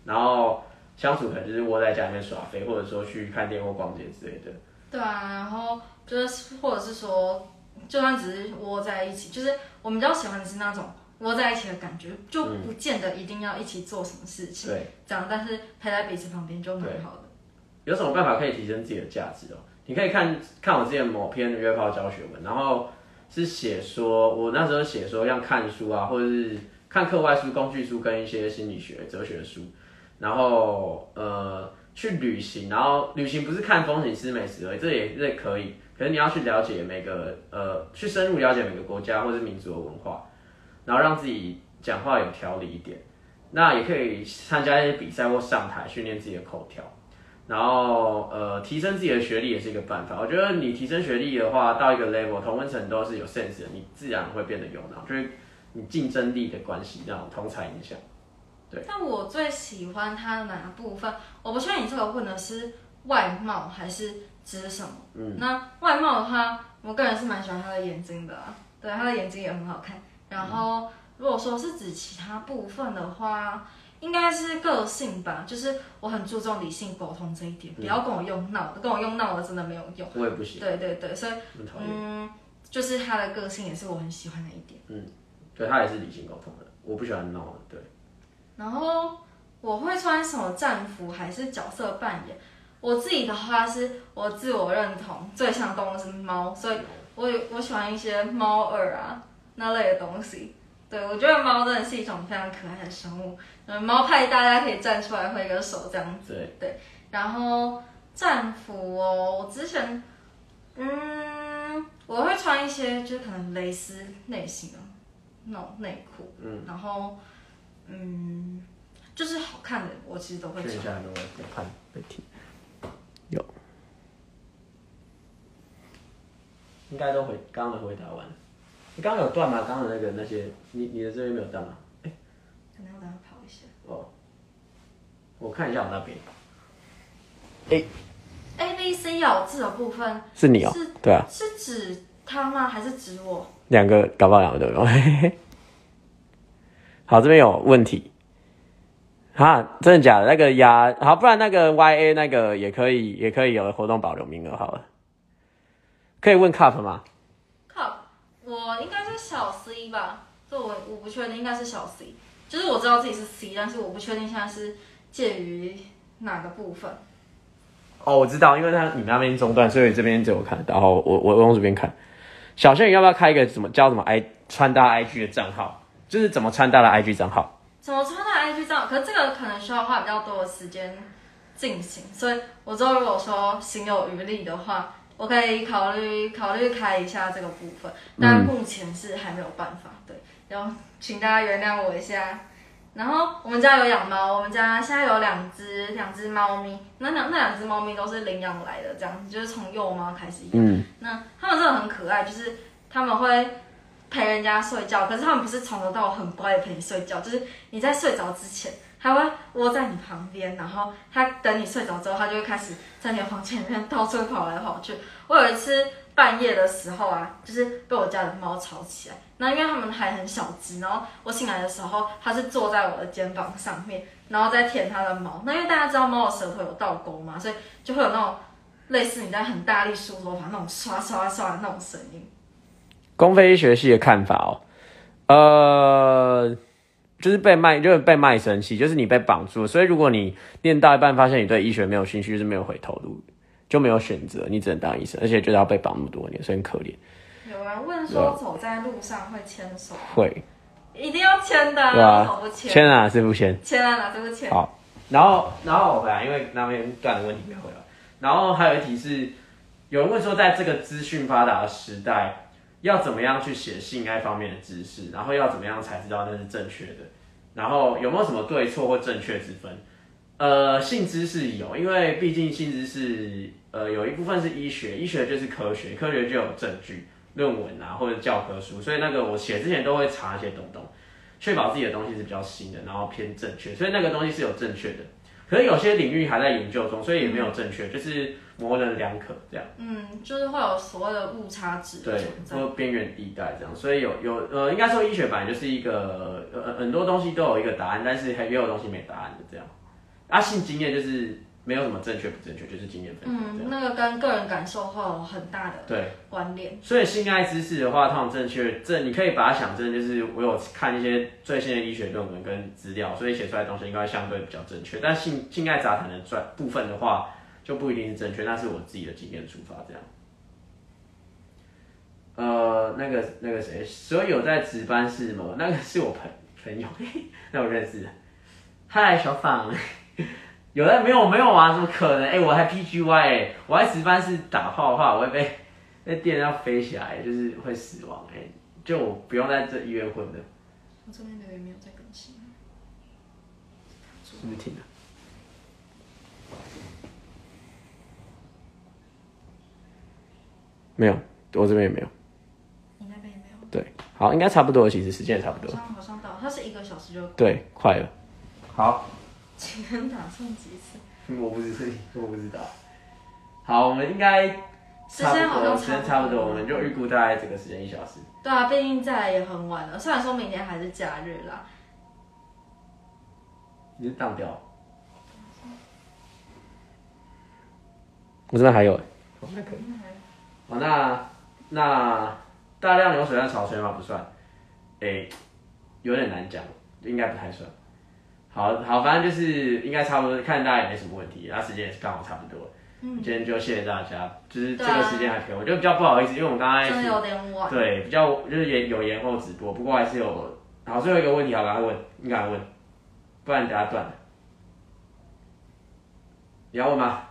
然后相处可能就是窝在家里面耍飞，或者说去看电影或逛街之类的。对啊，然后就是或者是说，就算只是窝在一起，就是我们比较喜欢的是那种窝在一起的感觉，就不见得一定要一起做什么事情，对，这样，但是陪在彼此旁边就蛮好的。有什么办法可以提升自己的价值哦？你可以看看我之前某篇约炮教学文，然后是写说，我那时候写说像看书啊，或者是看课外书、工具书跟一些心理学、哲学书，然后呃去旅行，然后旅行不是看风景、吃美食而已，这也这也可以，可是你要去了解每个呃，去深入了解每个国家或者民族的文化，然后让自己讲话有条理一点。那也可以参加一些比赛或上台训练自己的口条。然后呃，提升自己的学历也是一个办法。我觉得你提升学历的话，到一个 level，同温层都是有 sense 的，你自然会变得有脑，就是你竞争力的关系，那种同才影响。对。但我最喜欢他的哪个部分？我不确定你这个问的是外貌还是指什么。嗯。那外貌的话，我个人是蛮喜欢他的眼睛的、啊，对，他的眼睛也很好看。然后，如果说是指其他部分的话，应该是个性吧，就是我很注重理性沟通这一点，不要跟我用闹的，跟我用闹的真的没有用。我也不行，对对对，所以。嗯，就是他的个性也是我很喜欢的一点。嗯对他也是理性沟通的，我不喜欢闹的。对，然后我会穿什么战服还是角色扮演？我自己的话是我自我认同最像动物是猫，所以我有我喜欢一些猫耳啊那类的东西。对我觉得猫真的是一种非常可爱的生物，嗯，猫派大家可以站出来挥个手这样子。对对然后战服哦，我之前嗯我会穿一些就是可能蕾丝类型的那种内裤，嗯，然后嗯就是好看的我其实都会穿。确认一下有没有在看被听，有，应该都回刚刚的回答完。你刚刚有断吗？刚刚的那个那些，你你的这边没有断吗？可能要等他跑一下。哦，我看一下我那边。A B C 咬字的部分是你哦是对啊，是指他吗？还是指我？两个搞不好两个都有。嘿嘿嘿好，这边有问题。哈，真的假的？那个压好，不然那个 Y A 那个也可以，也可以有活动保留名额好了。可以问 Cup 吗？靠，我应该是小 C 吧，这我我不确定，应该是小 C。就是我知道自己是 C，但是我不确定现在是介于哪个部分。哦，我知道，因为他你那边中断，所以这边只有看。然后我我我用这边看。小轩，你要不要开一个什么叫什么 i 穿搭 IG 的账号？就是怎么穿搭的 IG 账号？怎么穿搭 IG 账号？可是这个可能需要花比较多的时间进行，所以我之后如果说心有余力的话，我可以考虑考虑开一下这个部分，但目前是还没有办法。对，然后请大家原谅我一下。然后我们家有养猫，我们家现在有两只两只猫咪，那两那两只猫咪都是领养来的，这样子就是从幼猫开始养。嗯，那它们真的很可爱，就是它们会陪人家睡觉，可是它们不是从头到尾很乖的陪你睡觉，就是你在睡着之前，它会窝在你旁边，然后它等你睡着之后，它就会开始在你的房间里面到处跑来跑去。我有一次半夜的时候啊，就是被我家的猫吵起来，那因为它们还很小只，然后我醒来的时候，它是坐在我的肩膀上面，然后在舔它的毛。那因为大家知道猫的舌头有倒钩嘛，所以就会有那种类似你在很大力梳头发那种刷刷刷的那种声音。公费医学系的看法哦，呃，就是被卖，就是被卖身契，就是你被绑住了。所以如果你念到一半发现你对医学没有兴趣，就是没有回头路，就没有选择，你只能当医生，而且就是要被绑那么多年，所以很可怜。有人问说走在路上会牵手，会，一定要牵的、对啊为什么不牵？牵啊是不牵？牵啊，哪是不牵？好，然后然后我回来，因为那边断的问题没有回来。然后还有一题是，有人问说，在这个资讯发达的时代，要怎么样去写性爱方面的知识，然后要怎么样才知道那是正确的，然后有没有什么对错或正确之分？呃，性知识有，因为毕竟性知识，呃，有一部分是医学，医学就是科学，科学就有证据、论文啊或者教科书，所以那个我写之前都会查一些东东，确保自己的东西是比较新的，然后偏正确，所以那个东西是有正确的。可是有些领域还在研究中，所以也没有正确，就是模棱两可这样。嗯，就是会有所谓的误差值的对。或边缘地带这样，所以有有呃，应该说医学本来就是一个呃很多东西都有一个答案，但是还也有东西没答案的这样。啊，性经验就是没有什么正确不正确，就是经验分。嗯，那个跟个人感受会有很大的对，关联。所以性爱知识的话，通常正确正，你可以把它想成就是我有看一些最新的医学论文跟资料，所以写出来的东西应该相对比较正确。但性性爱杂谈的专部分的话，就不一定是正确，那是我自己的经验出发这样。呃，那个那个谁，所以有在值班室吗？那个是我朋朋友，那我认识的。嗨，小访，[laughs] 有在没有没有啊？怎么可能？哎、我还 PGY 哎、我在值班室打炮的话，我会被那电要飞起来，就是会死亡哎、就我不用在这医院混的，我这边留言没有在更新。是不是停了？没有，我这边也没有。你那边也没有？对，好，应该差不多，其实时间也差不多。好像好像到，它是一个小时就。对，快了。好，请问打算几次？我不知我不知道。好，我们应该时差不多，间好像时间差不多，我们就预估大概这个时间一小时。对啊，毕竟再来也很晚了。虽然说明天还是假日啦，你是当掉？我这边还有，哦，那可以。哦，那那大量流水算潮吹吗？不算。诶、有点难讲，应该不太算。好好，反正就是应该差不多，看大家也没什么问题，那时间也是刚好差不多。嗯，今天就谢谢大家，就是这个时间还可以，我觉得比较不好意思，因为我们刚刚真的有点晚。对，比较就是也有延后直播，不过还是有。好，最后一个问题，好，赶快问，你赶快问，不然等下断了。你要问吗？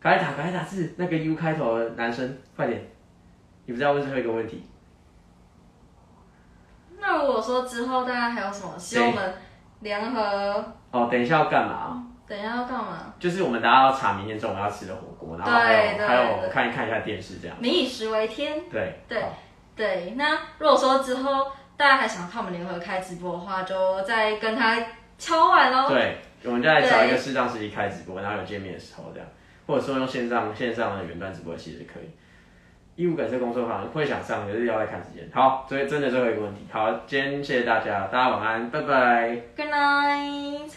赶快打，赶快打字，那个 U 开头的男生，快点！你不是要问最后一个问题？那如果说之后大家还有什么希望我们联合，哦，等一下要干嘛？等一下要干嘛？就是我们大家要查明天中午要吃的火锅，然后还有还有看一看一下电视这样。民以食为天。对对对，那如果说之后大家还想看我们联合开直播的话，就再跟他敲完喽。对，我们再找一个适当时机开直播，然后有见面的时候这样，或者说用线上线上的远端直播其实可以。义务感谢工作坊会想上，可是要来看时间。好，所以真的最后一个问题。好，今天谢谢大家，大家晚安，拜拜。Good night。